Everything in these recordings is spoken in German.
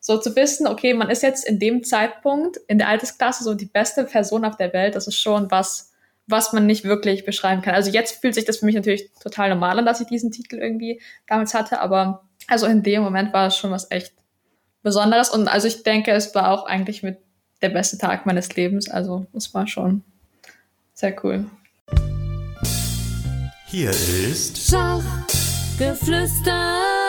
so zu wissen, okay, man ist jetzt in dem Zeitpunkt in der Altersklasse so die beste Person auf der Welt, das ist schon was, was man nicht wirklich beschreiben kann. Also jetzt fühlt sich das für mich natürlich total normal an, dass ich diesen Titel irgendwie damals hatte, aber also in dem Moment war es schon was echt Besonderes und also ich denke, es war auch eigentlich mit der beste Tag meines Lebens, also es war schon sehr cool. Hier ist Schachgeflüster.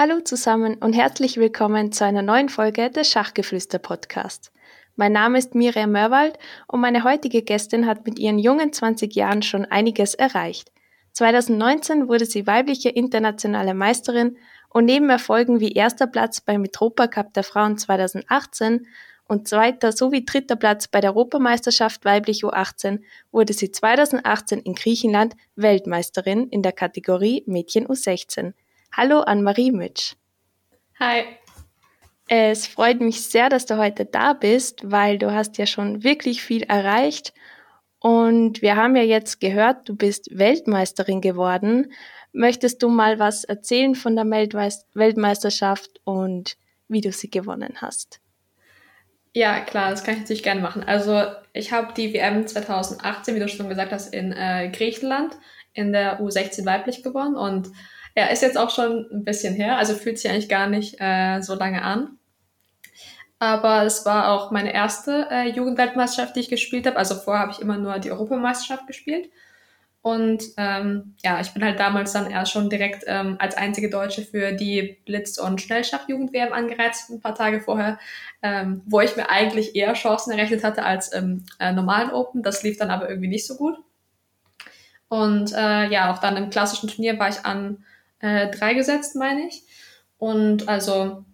Hallo zusammen und herzlich willkommen zu einer neuen Folge des Schachgeflüster Podcasts. Mein Name ist Miriam Mörwald und meine heutige Gästin hat mit ihren jungen 20 Jahren schon einiges erreicht. 2019 wurde sie weibliche internationale Meisterin und neben Erfolgen wie erster Platz beim Metropa Cup der Frauen 2018 und zweiter sowie dritter Platz bei der Europameisterschaft weiblich U18 wurde sie 2018 in Griechenland Weltmeisterin in der Kategorie Mädchen U16. Hallo an Marie Mitsch. Hi. Es freut mich sehr, dass du heute da bist, weil du hast ja schon wirklich viel erreicht. Und wir haben ja jetzt gehört, du bist Weltmeisterin geworden. Möchtest du mal was erzählen von der Weltmeisterschaft und wie du sie gewonnen hast? Ja, klar, das kann ich natürlich gerne machen. Also ich habe die WM 2018, wie du schon gesagt hast, in äh, Griechenland in der U16 weiblich gewonnen und ja, ist jetzt auch schon ein bisschen her, also fühlt sich eigentlich gar nicht äh, so lange an. Aber es war auch meine erste äh, Jugendweltmeisterschaft, die ich gespielt habe. Also vorher habe ich immer nur die Europameisterschaft gespielt. Und ähm, ja, ich bin halt damals dann erst schon direkt ähm, als einzige Deutsche für die Blitz- und Schnellschach-Jugend-WM angereizt, ein paar Tage vorher, ähm, wo ich mir eigentlich eher Chancen errechnet hatte als im äh, normalen Open. Das lief dann aber irgendwie nicht so gut. Und äh, ja, auch dann im klassischen Turnier war ich an äh, drei gesetzt, meine ich. Und also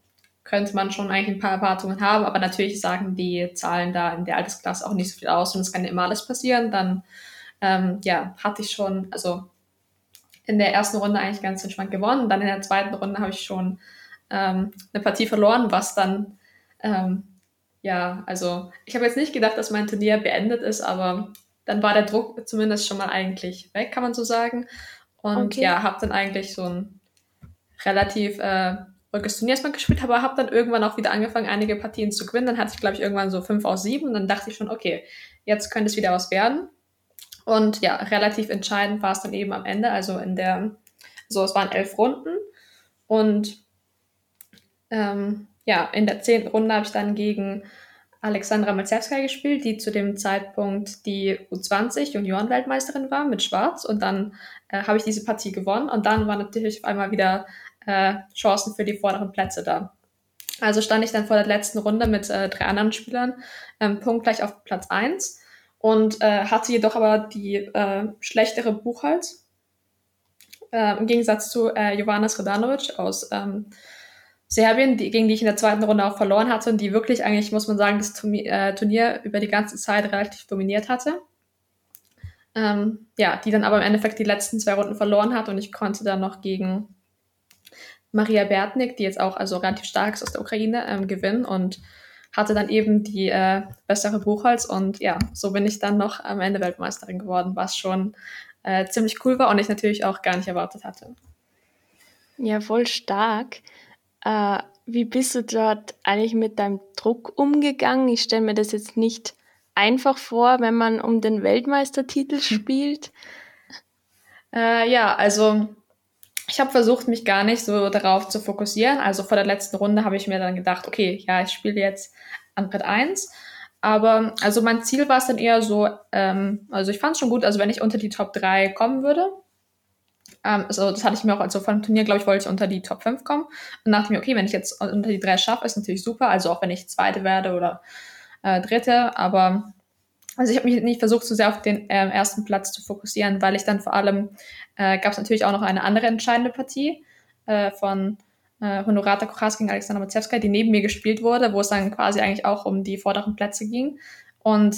könnte man schon eigentlich ein paar Erwartungen haben, aber natürlich sagen die Zahlen da in der Altersklasse auch nicht so viel aus und es kann ja immer alles passieren. Dann ähm, ja, hatte ich schon, also in der ersten Runde eigentlich ganz entspannt gewonnen. Dann in der zweiten Runde habe ich schon ähm, eine Partie verloren, was dann ähm, ja, also ich habe jetzt nicht gedacht, dass mein Turnier beendet ist, aber dann war der Druck zumindest schon mal eigentlich weg, kann man so sagen. Und okay. ja, habe dann eigentlich so ein relativ äh, ruhiges Turnier erstmal gespielt, aber habe dann irgendwann auch wieder angefangen, einige Partien zu gewinnen. Dann hatte ich, glaube ich, irgendwann so fünf aus sieben und dann dachte ich schon, okay, jetzt könnte es wieder was werden. Und ja, relativ entscheidend war es dann eben am Ende, also in der, so es waren elf Runden und ähm, ja, in der zehnten Runde habe ich dann gegen Alexandra Malzewska gespielt, die zu dem Zeitpunkt die U20 Juniorenweltmeisterin war mit Schwarz. Und dann äh, habe ich diese Partie gewonnen. Und dann waren natürlich auf einmal wieder äh, Chancen für die vorderen Plätze da. Also stand ich dann vor der letzten Runde mit äh, drei anderen Spielern ähm, punktgleich auf Platz 1 und äh, hatte jedoch aber die äh, schlechtere Buchholz. Äh, Im Gegensatz zu äh, Jovanas Radanovic aus ähm, Serbien, die, gegen die ich in der zweiten Runde auch verloren hatte und die wirklich eigentlich, muss man sagen, das äh, Turnier über die ganze Zeit relativ dominiert hatte. Ähm, ja, die dann aber im Endeffekt die letzten zwei Runden verloren hat und ich konnte dann noch gegen Maria Bertnik, die jetzt auch also relativ stark ist aus der Ukraine, ähm, gewinnen und hatte dann eben die äh, bessere Buchholz und ja, so bin ich dann noch am Ende Weltmeisterin geworden, was schon äh, ziemlich cool war und ich natürlich auch gar nicht erwartet hatte. Ja, voll stark. Äh, wie bist du dort eigentlich mit deinem Druck umgegangen? Ich stelle mir das jetzt nicht einfach vor, wenn man um den Weltmeistertitel spielt. Äh, ja, also ich habe versucht, mich gar nicht so darauf zu fokussieren. Also vor der letzten Runde habe ich mir dann gedacht, okay, ja, ich spiele jetzt an Brett 1. Aber also mein Ziel war es dann eher so, ähm, also ich fand es schon gut, also wenn ich unter die Top 3 kommen würde, ähm, also das hatte ich mir auch, also vor dem Turnier, glaube ich, wollte ich unter die Top 5 kommen. Und dachte mir, okay, wenn ich jetzt unter die 3 schaffe, ist natürlich super. Also auch wenn ich Zweite werde oder äh, Dritte. Aber also ich habe mich nicht versucht, so sehr auf den äh, ersten Platz zu fokussieren, weil ich dann vor allem, äh, gab es natürlich auch noch eine andere entscheidende Partie äh, von äh, Honorata Kochas gegen Alexander Mazewska, die neben mir gespielt wurde, wo es dann quasi eigentlich auch um die vorderen Plätze ging. Und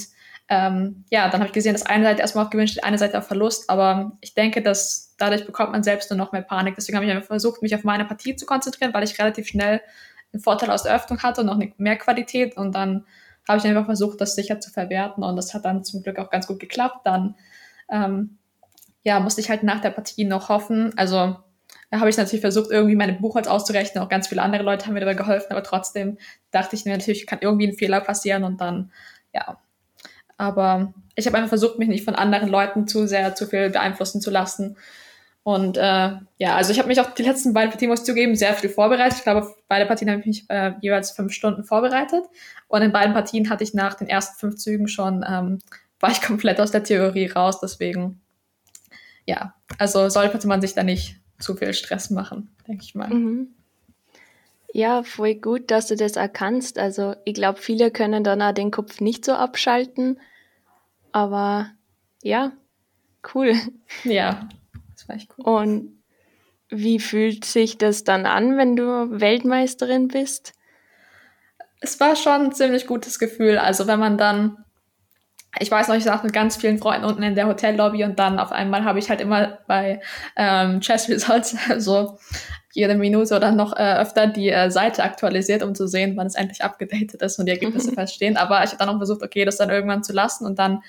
ähm, ja, dann habe ich gesehen, dass eine Seite erstmal auf Gewinn steht, eine Seite auf Verlust. Aber ich denke, dass dadurch bekommt man selbst nur noch mehr Panik. Deswegen habe ich versucht, mich auf meine Partie zu konzentrieren, weil ich relativ schnell einen Vorteil aus der Öffnung hatte und noch mehr Qualität. Und dann habe ich einfach versucht, das sicher zu verwerten. Und das hat dann zum Glück auch ganz gut geklappt. Dann ähm, ja, musste ich halt nach der Partie noch hoffen. Also Da habe ich natürlich versucht, irgendwie meine Buchholz auszurechnen. Auch ganz viele andere Leute haben mir dabei geholfen, aber trotzdem dachte ich mir natürlich, kann irgendwie ein Fehler passieren und dann, ja. Aber ich habe einfach versucht, mich nicht von anderen Leuten zu sehr zu viel beeinflussen zu lassen. Und äh, ja, also ich habe mich auch die letzten beiden Partien, muss ich zugeben, sehr viel vorbereitet. Ich glaube, beide Partien habe ich mich äh, jeweils fünf Stunden vorbereitet. Und in beiden Partien hatte ich nach den ersten fünf Zügen schon, ähm, war ich komplett aus der Theorie raus. Deswegen, ja, also sollte man sich da nicht zu viel Stress machen, denke ich mal. Mhm. Ja, voll gut, dass du das erkannst. Also ich glaube, viele können dann auch den Kopf nicht so abschalten. Aber ja, cool. Ja, das war echt cool. Und wie fühlt sich das dann an, wenn du Weltmeisterin bist? Es war schon ein ziemlich gutes Gefühl. Also wenn man dann ich weiß noch, ich saß mit ganz vielen Freunden unten in der Hotellobby und dann auf einmal habe ich halt immer bei ähm, Chess Results so jede Minute oder noch äh, öfter die äh, Seite aktualisiert, um zu sehen, wann es endlich abgedatet ist und die Ergebnisse feststehen. Aber ich habe dann auch versucht, okay, das dann irgendwann zu lassen und dann,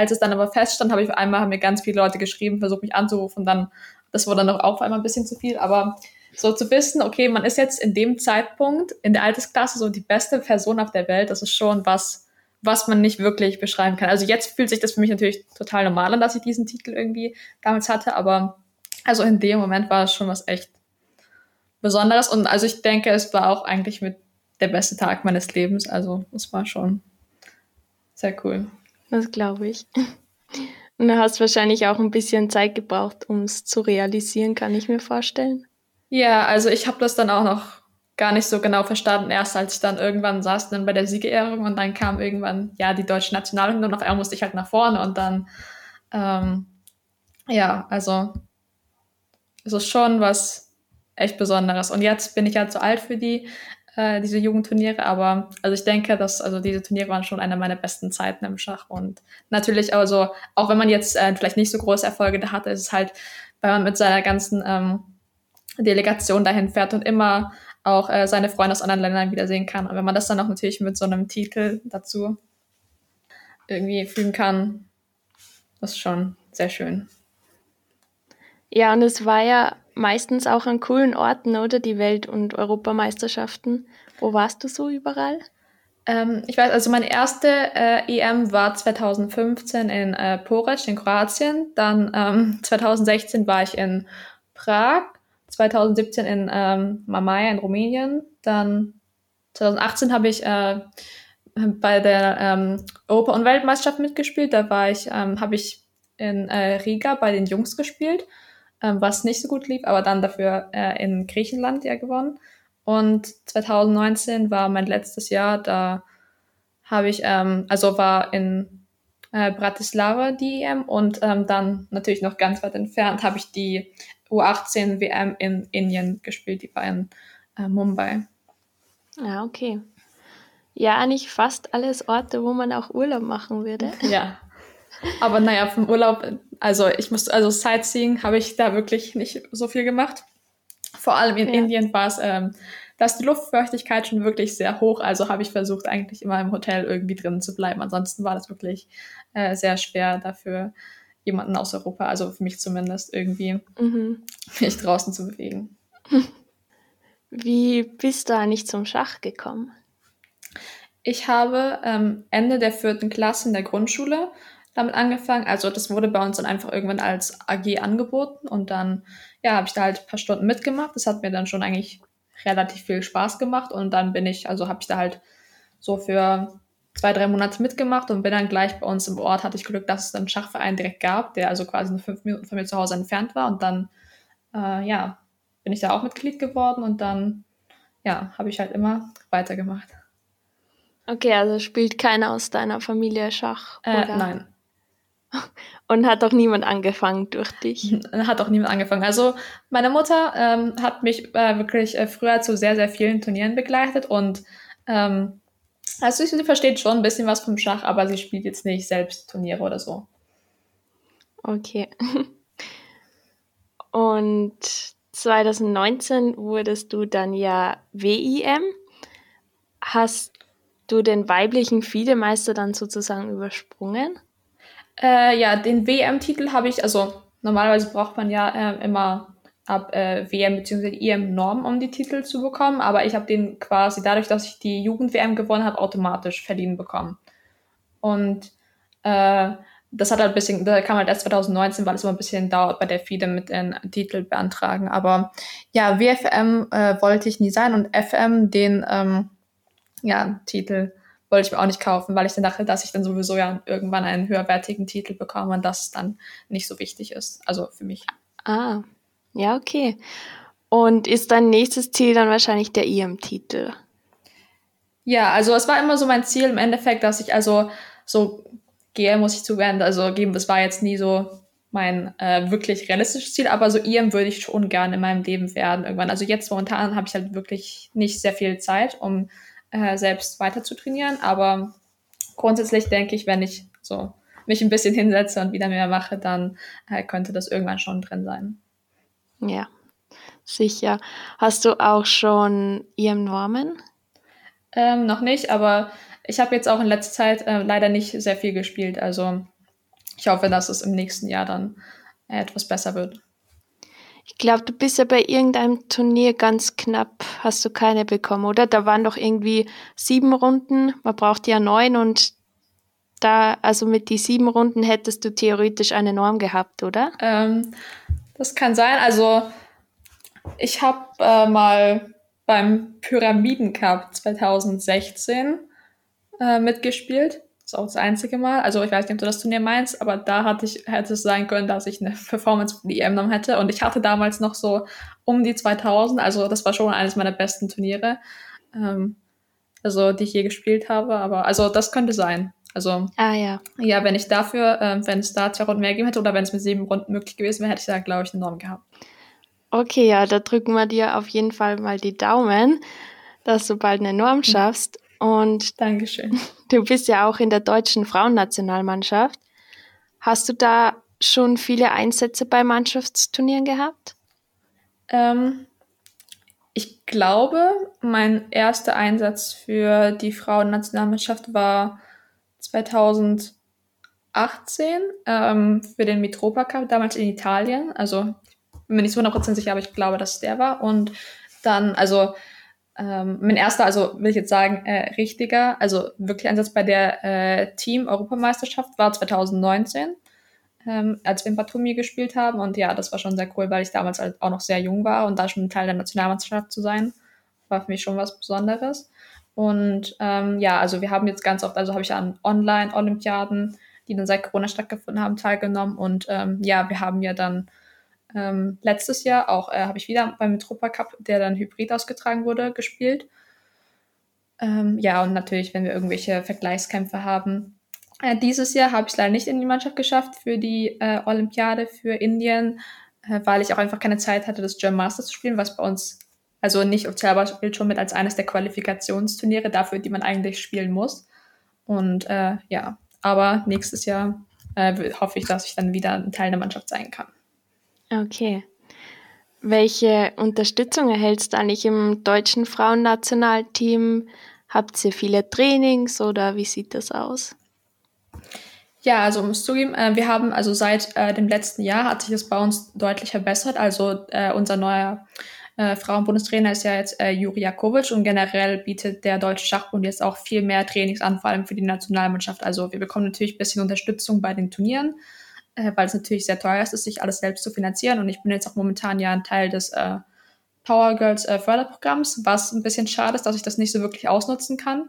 als es dann aber feststand, habe ich einmal haben mir ganz viele Leute geschrieben, versucht mich anzurufen, dann das wurde dann auch auf einmal ein bisschen zu viel, aber so zu wissen, okay, man ist jetzt in dem Zeitpunkt in der Altersklasse so die beste Person auf der Welt, das ist schon was, was man nicht wirklich beschreiben kann. Also jetzt fühlt sich das für mich natürlich total normal an, dass ich diesen Titel irgendwie damals hatte, aber also in dem Moment war es schon was echt Besonderes und also ich denke, es war auch eigentlich mit der beste Tag meines Lebens. Also es war schon sehr cool. Das glaube ich. Und du hast wahrscheinlich auch ein bisschen Zeit gebraucht, um es zu realisieren, kann ich mir vorstellen. Ja, also ich habe das dann auch noch gar nicht so genau verstanden, erst als ich dann irgendwann saß dann bei der Siegerehrung und dann kam irgendwann, ja, die deutsche Nationalhymne und auf einmal musste ich halt nach vorne und dann, ähm, ja, also es ist schon was echt Besonderes. Und jetzt bin ich ja zu alt für die, äh, diese Jugendturniere, aber also ich denke, dass also diese Turniere waren schon eine meiner besten Zeiten im Schach und natürlich also, auch wenn man jetzt äh, vielleicht nicht so große Erfolge da hatte, ist es halt, weil man mit seiner ganzen ähm, Delegation dahin fährt und immer auch äh, seine Freunde aus anderen Ländern wiedersehen kann. Und wenn man das dann auch natürlich mit so einem Titel dazu irgendwie fügen kann, ist schon sehr schön. Ja, und es war ja meistens auch an coolen Orten, oder? Die Welt- und Europameisterschaften. Wo warst du so überall? Ähm, ich weiß, also meine erste äh, EM war 2015 in äh, Porec in Kroatien. Dann ähm, 2016 war ich in Prag 2017 in ähm, Mamaia in Rumänien. Dann 2018 habe ich äh, bei der ähm, Europa- und Weltmeisterschaft mitgespielt. Da war ich, ähm, habe ich in äh, Riga bei den Jungs gespielt, ähm, was nicht so gut lief, aber dann dafür äh, in Griechenland ja gewonnen. Und 2019 war mein letztes Jahr, da habe ich, ähm, also war in äh, Bratislava die EM und ähm, dann natürlich noch ganz weit entfernt habe ich die U18 WM in Indien gespielt, die war in äh, Mumbai. Ja, okay. Ja, eigentlich fast alles Orte, wo man auch Urlaub machen würde. Ja. Aber naja, vom Urlaub, also ich muss, also Sightseeing habe ich da wirklich nicht so viel gemacht. Vor allem in ja. Indien war es, ähm, da ist die Luftfeuchtigkeit schon wirklich sehr hoch. Also habe ich versucht, eigentlich immer im Hotel irgendwie drin zu bleiben. Ansonsten war das wirklich äh, sehr schwer dafür, jemanden aus Europa, also für mich zumindest, irgendwie mhm. mich draußen zu bewegen. Wie bist du eigentlich zum Schach gekommen? Ich habe ähm, Ende der vierten Klasse in der Grundschule damit angefangen. Also das wurde bei uns dann einfach irgendwann als AG angeboten und dann ja, habe ich da halt ein paar Stunden mitgemacht. Das hat mir dann schon eigentlich relativ viel Spaß gemacht und dann bin ich, also habe ich da halt so für zwei, drei Monate mitgemacht und bin dann gleich bei uns im Ort, hatte ich Glück, dass es einen Schachverein direkt gab, der also quasi nur fünf Minuten von mir zu Hause entfernt war. Und dann, äh, ja, bin ich da auch Mitglied geworden und dann, ja, habe ich halt immer weitergemacht. Okay, also spielt keiner aus deiner Familie Schach? Äh, nein. Und hat auch niemand angefangen durch dich? Hat auch niemand angefangen. Also meine Mutter ähm, hat mich äh, wirklich äh, früher zu sehr, sehr vielen Turnieren begleitet und ähm, also sie versteht schon ein bisschen was vom Schach, aber sie spielt jetzt nicht selbst Turniere oder so. Okay. Und 2019 wurdest du dann ja WIM. Hast du den weiblichen Fiedemeister dann sozusagen übersprungen? Äh, ja, den WM-Titel habe ich, also normalerweise braucht man ja äh, immer ab äh, WM bzw. EM Norm, um die Titel zu bekommen. Aber ich habe den quasi dadurch, dass ich die Jugend-WM gewonnen habe, automatisch verliehen bekommen. Und äh, das hat halt ein bisschen, da kam halt erst 2019, weil es immer ein bisschen dauert bei der FIDE mit den Titel beantragen. Aber ja, WFM äh, wollte ich nie sein und FM, den ähm, ja, Titel wollte ich mir auch nicht kaufen, weil ich dann dachte, dass ich dann sowieso ja irgendwann einen höherwertigen Titel bekomme und das dann nicht so wichtig ist. Also für mich. Ah, ja, okay. Und ist dein nächstes Ziel dann wahrscheinlich der EM-Titel? Ja, also es war immer so mein Ziel im Endeffekt, dass ich also so gehe, muss ich zugeben, also geben, das war jetzt nie so mein äh, wirklich realistisches Ziel, aber so EM würde ich schon gerne in meinem Leben werden irgendwann. Also jetzt momentan habe ich halt wirklich nicht sehr viel Zeit, um äh, selbst weiter zu trainieren. Aber grundsätzlich denke ich, wenn ich so mich ein bisschen hinsetze und wieder mehr mache, dann äh, könnte das irgendwann schon drin sein. Ja, sicher. Hast du auch schon EM Normen? Ähm, noch nicht, aber ich habe jetzt auch in letzter Zeit äh, leider nicht sehr viel gespielt. Also ich hoffe, dass es im nächsten Jahr dann etwas besser wird. Ich glaube, du bist ja bei irgendeinem Turnier ganz knapp, hast du keine bekommen, oder? Da waren doch irgendwie sieben Runden, man braucht ja neun und da, also mit die sieben Runden hättest du theoretisch eine Norm gehabt, oder? Ähm, das kann sein. Also ich habe äh, mal beim Pyramiden Cup 2016 äh, mitgespielt. Das ist auch das einzige Mal. Also ich weiß nicht, ob du das Turnier meinst, aber da hatte ich, hätte es sein können, dass ich eine Performance für die EM genommen hätte. Und ich hatte damals noch so um die 2000. Also das war schon eines meiner besten Turniere. Ähm, also die ich je gespielt habe. Aber also das könnte sein. Also ah, ja. ja, wenn ich dafür, äh, wenn es da zwei Runden mehr gegeben hätte oder wenn es mit sieben Runden möglich gewesen wäre, hätte ich da, glaube ich, eine Norm gehabt. Okay, ja, da drücken wir dir auf jeden Fall mal die Daumen, dass du bald eine Norm schaffst. Und Dankeschön. Du bist ja auch in der deutschen Frauennationalmannschaft. Hast du da schon viele Einsätze bei Mannschaftsturnieren gehabt? Ähm, ich glaube, mein erster Einsatz für die Frauennationalmannschaft war 2018 ähm, für den Mitropa Cup, damals in Italien. Also bin mir nicht so 100% sicher, aber ich glaube, dass es der war. Und dann, also ähm, mein erster, also will ich jetzt sagen, äh, richtiger, also wirklich Einsatz bei der äh, Team-Europameisterschaft war 2019, ähm, als wir in Batumi gespielt haben. Und ja, das war schon sehr cool, weil ich damals halt auch noch sehr jung war und da schon Teil der Nationalmannschaft zu sein, war für mich schon was Besonderes. Und ähm, ja, also wir haben jetzt ganz oft, also habe ich an Online-Olympiaden, die dann seit Corona stattgefunden haben, teilgenommen. Und ähm, ja, wir haben ja dann ähm, letztes Jahr auch äh, habe ich wieder beim Metropa Cup, der dann hybrid ausgetragen wurde, gespielt. Ähm, ja, und natürlich, wenn wir irgendwelche Vergleichskämpfe haben. Äh, dieses Jahr habe ich es leider nicht in die Mannschaft geschafft für die äh, Olympiade für Indien, äh, weil ich auch einfach keine Zeit hatte, das German Masters zu spielen, was bei uns, also nicht offiziell, aber gilt schon mit als eines der Qualifikationsturniere dafür, die man eigentlich spielen muss. Und äh, ja, aber nächstes Jahr äh, hoffe ich, dass ich dann wieder ein Teil der Mannschaft sein kann. Okay. Welche Unterstützung erhältst du eigentlich im deutschen Frauennationalteam? Habt ihr viele Trainings oder wie sieht das aus? Ja, also muss zugeben, äh, wir haben also seit äh, dem letzten Jahr hat sich das bei uns deutlich verbessert. Also äh, unser neuer äh, Frauenbundestrainer ist ja jetzt äh, Juri Jakovic und generell bietet der Deutsche Schachbund jetzt auch viel mehr Trainings an, vor allem für die Nationalmannschaft. Also wir bekommen natürlich ein bisschen Unterstützung bei den Turnieren, äh, weil es natürlich sehr teuer ist, sich alles selbst zu finanzieren. Und ich bin jetzt auch momentan ja ein Teil des äh, Power Girls äh, Förderprogramms, was ein bisschen schade ist, dass ich das nicht so wirklich ausnutzen kann,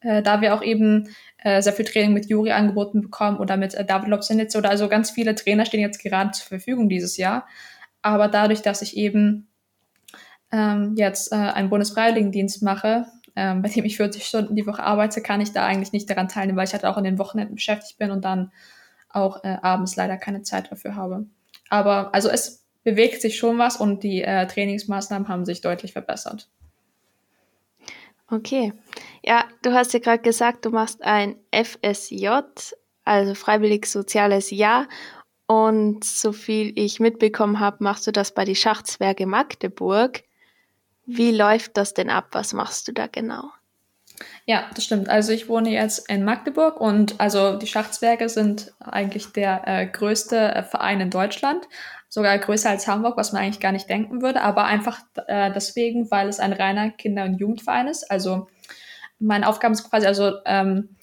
äh, da wir auch eben äh, sehr viel Training mit Juri angeboten bekommen oder mit äh, David Lobsenitz oder also ganz viele Trainer stehen jetzt gerade zur Verfügung dieses Jahr. Aber dadurch, dass ich eben ähm, jetzt äh, einen Bundesfreiwilligendienst mache, ähm, bei dem ich 40 Stunden die Woche arbeite, kann ich da eigentlich nicht daran teilnehmen, weil ich halt auch in den Wochenenden beschäftigt bin und dann auch äh, abends leider keine Zeit dafür habe. Aber also es bewegt sich schon was und die äh, Trainingsmaßnahmen haben sich deutlich verbessert. Okay. Ja, du hast ja gerade gesagt, du machst ein FSJ, also freiwillig soziales Jahr. Und so viel ich mitbekommen habe, machst du das bei die Schachzwerge Magdeburg. Wie läuft das denn ab? Was machst du da genau? Ja, das stimmt. Also ich wohne jetzt in Magdeburg und also die Schachzwerge sind eigentlich der äh, größte äh, Verein in Deutschland. sogar größer als Hamburg, was man eigentlich gar nicht denken würde, aber einfach äh, deswegen, weil es ein reiner Kinder- und Jugendverein ist. Also meine Aufgabe ist quasi, also ähm,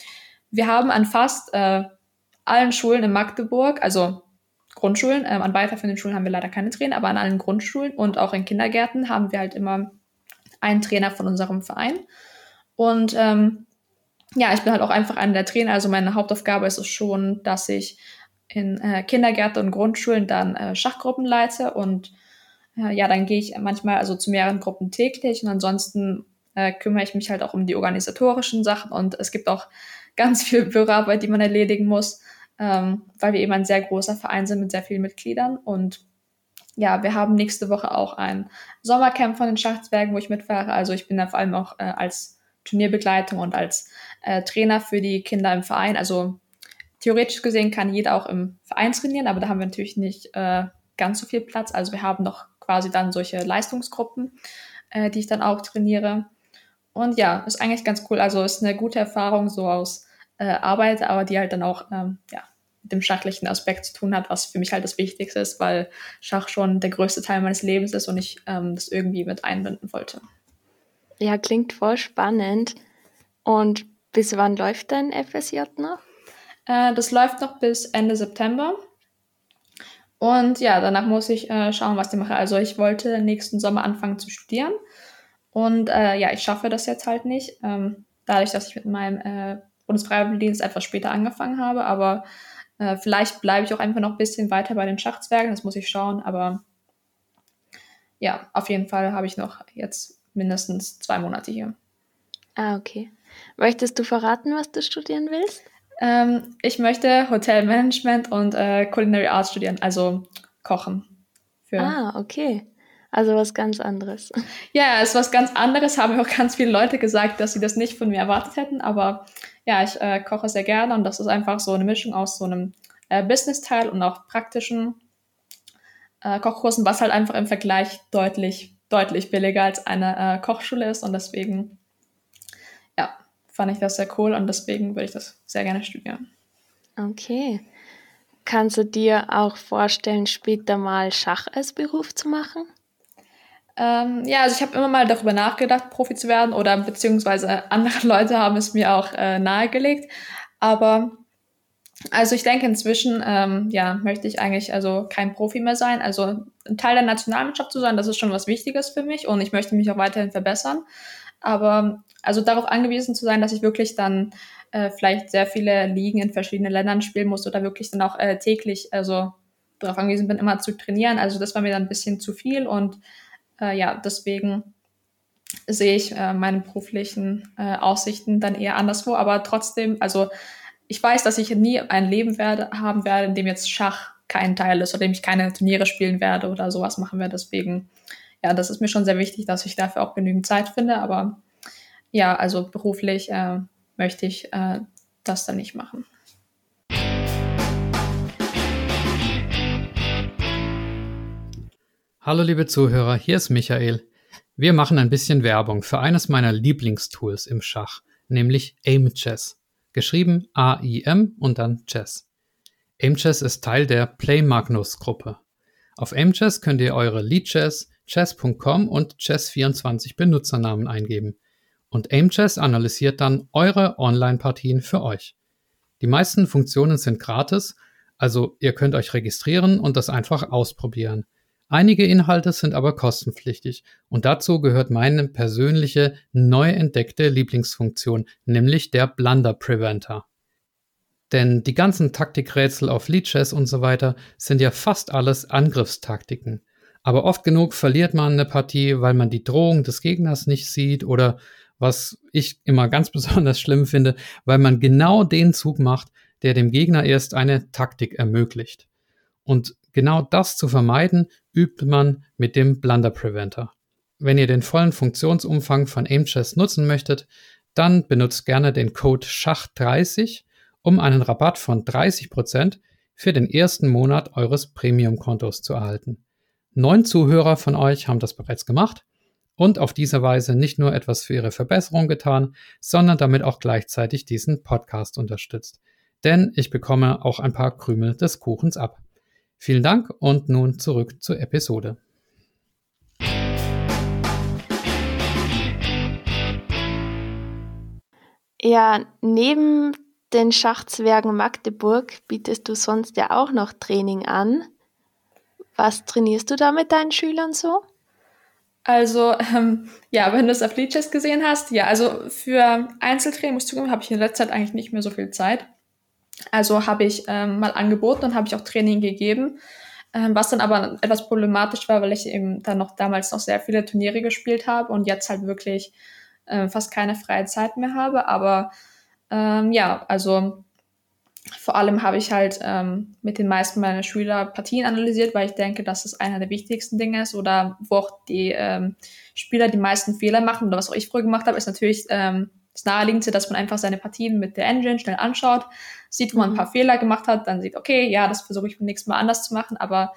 wir haben an fast äh, allen Schulen in Magdeburg, also Grundschulen, ähm, an weiterführenden Schulen haben wir leider keine Trainer, aber an allen Grundschulen und auch in Kindergärten haben wir halt immer einen Trainer von unserem Verein. Und ähm, ja, ich bin halt auch einfach einer der Trainer. Also meine Hauptaufgabe ist es schon, dass ich in äh, Kindergärten und Grundschulen dann äh, Schachgruppen leite und äh, ja, dann gehe ich manchmal also zu mehreren Gruppen täglich und ansonsten äh, kümmere ich mich halt auch um die organisatorischen Sachen und es gibt auch ganz viel Büroarbeit, die man erledigen muss, ähm, weil wir eben ein sehr großer Verein sind mit sehr vielen Mitgliedern und ja, wir haben nächste Woche auch ein Sommercamp von den Schachzwergen, wo ich mitfahre. Also ich bin da vor allem auch äh, als Turnierbegleitung und als äh, Trainer für die Kinder im Verein. Also theoretisch gesehen kann jeder auch im Verein trainieren, aber da haben wir natürlich nicht äh, ganz so viel Platz. Also wir haben noch quasi dann solche Leistungsgruppen, äh, die ich dann auch trainiere. Und ja, ist eigentlich ganz cool. Also ist eine gute Erfahrung so aus äh, Arbeit, aber die halt dann auch ähm, ja, mit dem schachlichen Aspekt zu tun hat, was für mich halt das Wichtigste ist, weil Schach schon der größte Teil meines Lebens ist und ich ähm, das irgendwie mit einbinden wollte. Ja, klingt voll spannend. Und bis wann läuft dein FSJ noch? Äh, das läuft noch bis Ende September. Und ja, danach muss ich äh, schauen, was ich mache. Also ich wollte nächsten Sommer anfangen zu studieren. Und äh, ja, ich schaffe das jetzt halt nicht. Ähm, dadurch, dass ich mit meinem äh, Bundesfreiwilligendienst etwas später angefangen habe. Aber äh, vielleicht bleibe ich auch einfach noch ein bisschen weiter bei den Schachzwergen. Das muss ich schauen. Aber ja, auf jeden Fall habe ich noch jetzt mindestens zwei Monate hier. Ah, okay. Möchtest du verraten, was du studieren willst? Ähm, ich möchte Hotelmanagement und äh, Culinary Arts studieren, also Kochen. Für ah, okay. Also was ganz anderes. Ja, es ist was ganz anderes, haben auch ganz viele Leute gesagt, dass sie das nicht von mir erwartet hätten. Aber ja, ich äh, koche sehr gerne und das ist einfach so eine Mischung aus so einem äh, Business-Teil und auch praktischen äh, Kochkursen, was halt einfach im Vergleich deutlich, deutlich billiger als eine äh, Kochschule ist. Und deswegen fand ich das sehr cool und deswegen würde ich das sehr gerne studieren. Okay. Kannst du dir auch vorstellen, später mal Schach als Beruf zu machen? Ähm, ja, also ich habe immer mal darüber nachgedacht, Profi zu werden oder beziehungsweise andere Leute haben es mir auch äh, nahegelegt. Aber also ich denke inzwischen, ähm, ja, möchte ich eigentlich also kein Profi mehr sein. Also ein Teil der Nationalmannschaft zu sein, das ist schon was Wichtiges für mich und ich möchte mich auch weiterhin verbessern. Aber also darauf angewiesen zu sein, dass ich wirklich dann äh, vielleicht sehr viele Ligen in verschiedenen Ländern spielen muss oder wirklich dann auch äh, täglich, also darauf angewiesen bin, immer zu trainieren. Also das war mir dann ein bisschen zu viel und äh, ja, deswegen sehe ich äh, meine beruflichen äh, Aussichten dann eher anderswo. Aber trotzdem, also ich weiß, dass ich nie ein Leben werde, haben werde, in dem jetzt Schach kein Teil ist oder in dem ich keine Turniere spielen werde oder sowas machen werde. Deswegen ja, das ist mir schon sehr wichtig, dass ich dafür auch genügend Zeit finde. Aber ja, also beruflich äh, möchte ich äh, das dann nicht machen. Hallo liebe Zuhörer, hier ist Michael. Wir machen ein bisschen Werbung für eines meiner Lieblingstools im Schach, nämlich Aim Chess. Geschrieben A-I-M und dann Chess. Aim Chess ist Teil der Play Magnus Gruppe. Auf Aim Chess könnt ihr eure Lead Chess, chess.com und chess24 Benutzernamen eingeben. Und AimChess analysiert dann eure Online-Partien für euch. Die meisten Funktionen sind gratis, also ihr könnt euch registrieren und das einfach ausprobieren. Einige Inhalte sind aber kostenpflichtig und dazu gehört meine persönliche neu entdeckte Lieblingsfunktion, nämlich der Blunder Preventer. Denn die ganzen Taktikrätsel auf Lead Chess und so weiter sind ja fast alles Angriffstaktiken. Aber oft genug verliert man eine Partie, weil man die Drohung des Gegners nicht sieht oder was ich immer ganz besonders schlimm finde, weil man genau den Zug macht, der dem Gegner erst eine Taktik ermöglicht. Und genau das zu vermeiden, übt man mit dem Blunder Preventer. Wenn ihr den vollen Funktionsumfang von AimChess nutzen möchtet, dann benutzt gerne den Code SCHACH30, um einen Rabatt von 30% für den ersten Monat eures Premium-Kontos zu erhalten. Neun Zuhörer von euch haben das bereits gemacht und auf diese Weise nicht nur etwas für ihre Verbesserung getan, sondern damit auch gleichzeitig diesen Podcast unterstützt. Denn ich bekomme auch ein paar Krümel des Kuchens ab. Vielen Dank und nun zurück zur Episode. Ja, neben den Schachzwergen Magdeburg bietest du sonst ja auch noch Training an. Was trainierst du da mit deinen Schülern so? Also, ähm, ja, wenn du es auf Leeches gesehen hast, ja, also für Einzeltraining, muss ich zugeben, habe ich in letzter Zeit eigentlich nicht mehr so viel Zeit. Also habe ich ähm, mal angeboten und habe ich auch Training gegeben, ähm, was dann aber etwas problematisch war, weil ich eben dann noch damals noch sehr viele Turniere gespielt habe und jetzt halt wirklich äh, fast keine freie Zeit mehr habe. Aber ähm, ja, also vor allem habe ich halt ähm, mit den meisten meiner Schüler Partien analysiert, weil ich denke, dass es einer der wichtigsten Dinge ist oder wo auch die ähm, Spieler die meisten Fehler machen oder was auch ich früher gemacht habe, ist natürlich ähm, das Naheliegendste, dass man einfach seine Partien mit der Engine schnell anschaut, sieht, wo man ein mhm. paar Fehler gemacht hat, dann sieht, okay, ja, das versuche ich beim nächsten Mal anders zu machen, aber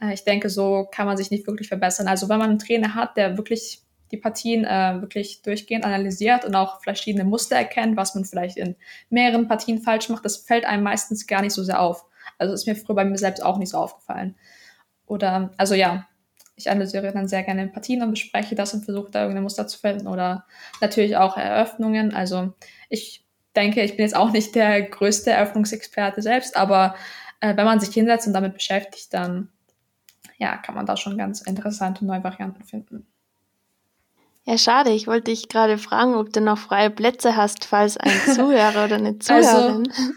äh, ich denke, so kann man sich nicht wirklich verbessern. Also wenn man einen Trainer hat, der wirklich die Partien äh, wirklich durchgehend analysiert und auch verschiedene Muster erkennt, was man vielleicht in mehreren Partien falsch macht, das fällt einem meistens gar nicht so sehr auf. Also ist mir früher bei mir selbst auch nicht so aufgefallen. Oder, also ja, ich analysiere dann sehr gerne Partien und bespreche das und versuche da irgendein Muster zu finden oder natürlich auch Eröffnungen. Also ich denke, ich bin jetzt auch nicht der größte Eröffnungsexperte selbst, aber äh, wenn man sich hinsetzt und damit beschäftigt, dann ja, kann man da schon ganz interessante neue Varianten finden. Ja, schade. Ich wollte dich gerade fragen, ob du noch freie Plätze hast, falls ein Zuhörer oder eine Zuhörerin. Also,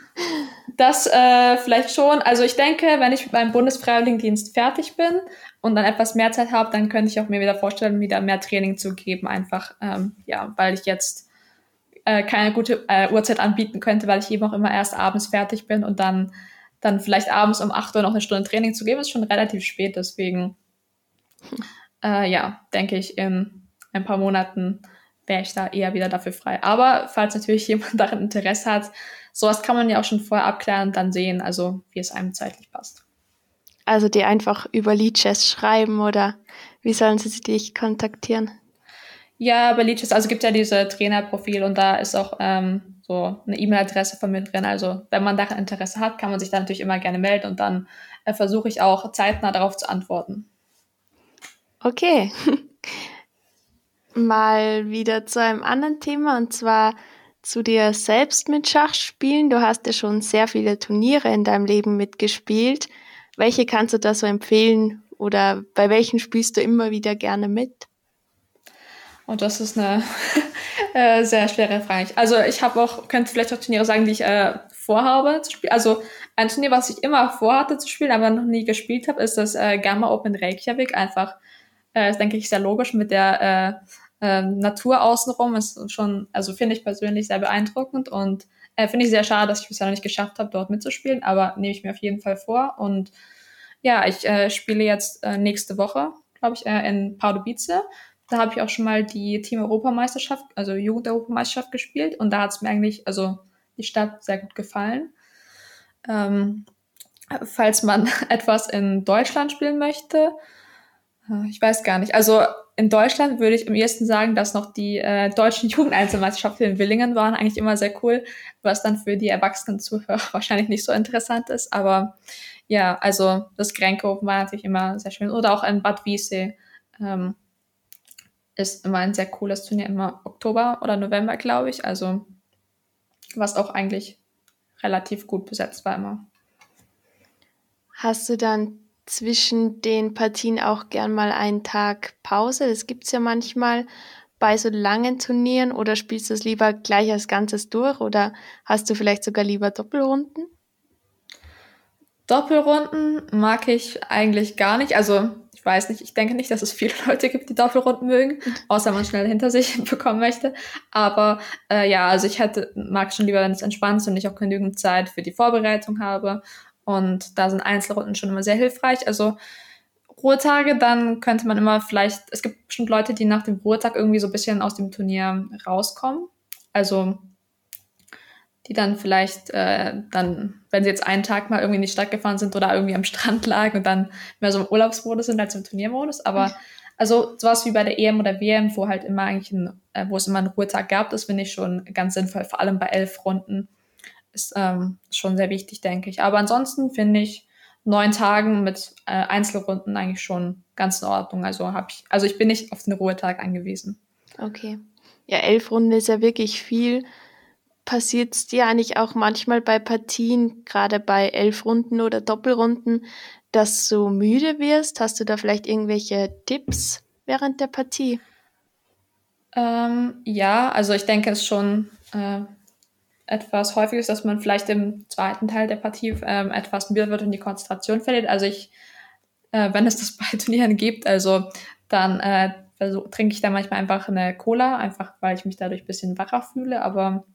das äh, vielleicht schon. Also ich denke, wenn ich beim Bundesfreiwilligendienst fertig bin und dann etwas mehr Zeit habe, dann könnte ich auch mir wieder vorstellen, wieder mehr Training zu geben. Einfach, ähm, ja, weil ich jetzt äh, keine gute äh, Uhrzeit anbieten könnte, weil ich eben auch immer erst abends fertig bin und dann, dann vielleicht abends um 8 Uhr noch eine Stunde Training zu geben, ist schon relativ spät. Deswegen, äh, ja, denke ich, in ein paar Monaten wäre ich da eher wieder dafür frei. Aber falls natürlich jemand daran Interesse hat, sowas kann man ja auch schon vorher abklären und dann sehen, also wie es einem zeitlich passt. Also die einfach über Leadchess schreiben oder wie sollen sie dich kontaktieren? Ja, bei Leadchess, also gibt ja diese Trainerprofil und da ist auch ähm, so eine E-Mail-Adresse von mir drin. Also wenn man daran Interesse hat, kann man sich da natürlich immer gerne melden und dann äh, versuche ich auch zeitnah darauf zu antworten. Okay. mal wieder zu einem anderen Thema und zwar zu dir selbst mit Schachspielen. Du hast ja schon sehr viele Turniere in deinem Leben mitgespielt. Welche kannst du da so empfehlen oder bei welchen spielst du immer wieder gerne mit? Und das ist eine äh, sehr schwere Frage. Also ich habe auch, könnte vielleicht auch Turniere sagen, die ich äh, vorhabe zu spielen. Also ein Turnier, was ich immer vorhatte zu spielen, aber noch nie gespielt habe, ist das äh, Gamma Open Reykjavik. Einfach, äh, denke ich, sehr logisch mit der äh, ähm, Natur außenrum ist schon, also finde ich persönlich sehr beeindruckend und äh, finde ich sehr schade, dass ich bisher noch nicht geschafft habe, dort mitzuspielen, aber nehme ich mir auf jeden Fall vor. Und ja, ich äh, spiele jetzt äh, nächste Woche, glaube ich, äh, in Pardubice. Da habe ich auch schon mal die Team-Europameisterschaft, also Jugend-Europameisterschaft gespielt und da hat es mir eigentlich, also die Stadt sehr gut gefallen. Ähm, falls man etwas in Deutschland spielen möchte, äh, ich weiß gar nicht. Also in Deutschland würde ich am ehesten sagen, dass noch die äh, deutschen Jugendeinzelmeisterschaften in Willingen waren eigentlich immer sehr cool, was dann für die erwachsenen Zuhörer wahrscheinlich nicht so interessant ist. Aber ja, also das Grenke war natürlich immer sehr schön. Oder auch in Bad Wiese ähm, ist immer ein sehr cooles Turnier, immer Oktober oder November, glaube ich. Also was auch eigentlich relativ gut besetzt war immer. Hast du dann zwischen den Partien auch gern mal einen Tag Pause. Das gibt es ja manchmal bei so langen Turnieren oder spielst du es lieber gleich als Ganzes durch oder hast du vielleicht sogar lieber Doppelrunden? Doppelrunden mag ich eigentlich gar nicht. Also ich weiß nicht, ich denke nicht, dass es viele Leute gibt, die Doppelrunden mögen, außer man schnell hinter sich bekommen möchte. Aber äh, ja, also ich hätte, mag schon lieber, wenn es entspannt ist und ich auch genügend Zeit für die Vorbereitung habe. Und da sind Einzelrunden schon immer sehr hilfreich. Also Ruhetage, dann könnte man immer vielleicht, es gibt bestimmt Leute, die nach dem Ruhetag irgendwie so ein bisschen aus dem Turnier rauskommen. Also die dann vielleicht äh, dann, wenn sie jetzt einen Tag mal irgendwie in die Stadt gefahren sind oder irgendwie am Strand lagen und dann mehr so im Urlaubsmodus sind als im Turniermodus. Aber also sowas wie bei der EM oder WM, wo halt immer eigentlich ein, äh, wo es immer einen Ruhetag gab, das finde ich schon ganz sinnvoll, vor allem bei elf Runden ist ähm, schon sehr wichtig, denke ich. Aber ansonsten finde ich neun Tagen mit äh, Einzelrunden eigentlich schon ganz in Ordnung. Also habe ich, also ich bin nicht auf den Ruhetag angewiesen. Okay. Ja, elf Runden ist ja wirklich viel. Passiert es dir eigentlich auch manchmal bei Partien, gerade bei elf Runden oder Doppelrunden, dass du müde wirst? Hast du da vielleicht irgendwelche Tipps während der Partie? Ähm, ja, also ich denke, es ist schon äh, etwas häufiges, dass man vielleicht im zweiten Teil der Partie ähm, etwas müde wird und die Konzentration verliert. Also ich, äh, wenn es das bei Turnieren gibt, also dann äh, also, trinke ich da manchmal einfach eine Cola, einfach weil ich mich dadurch ein bisschen wacher fühle. Aber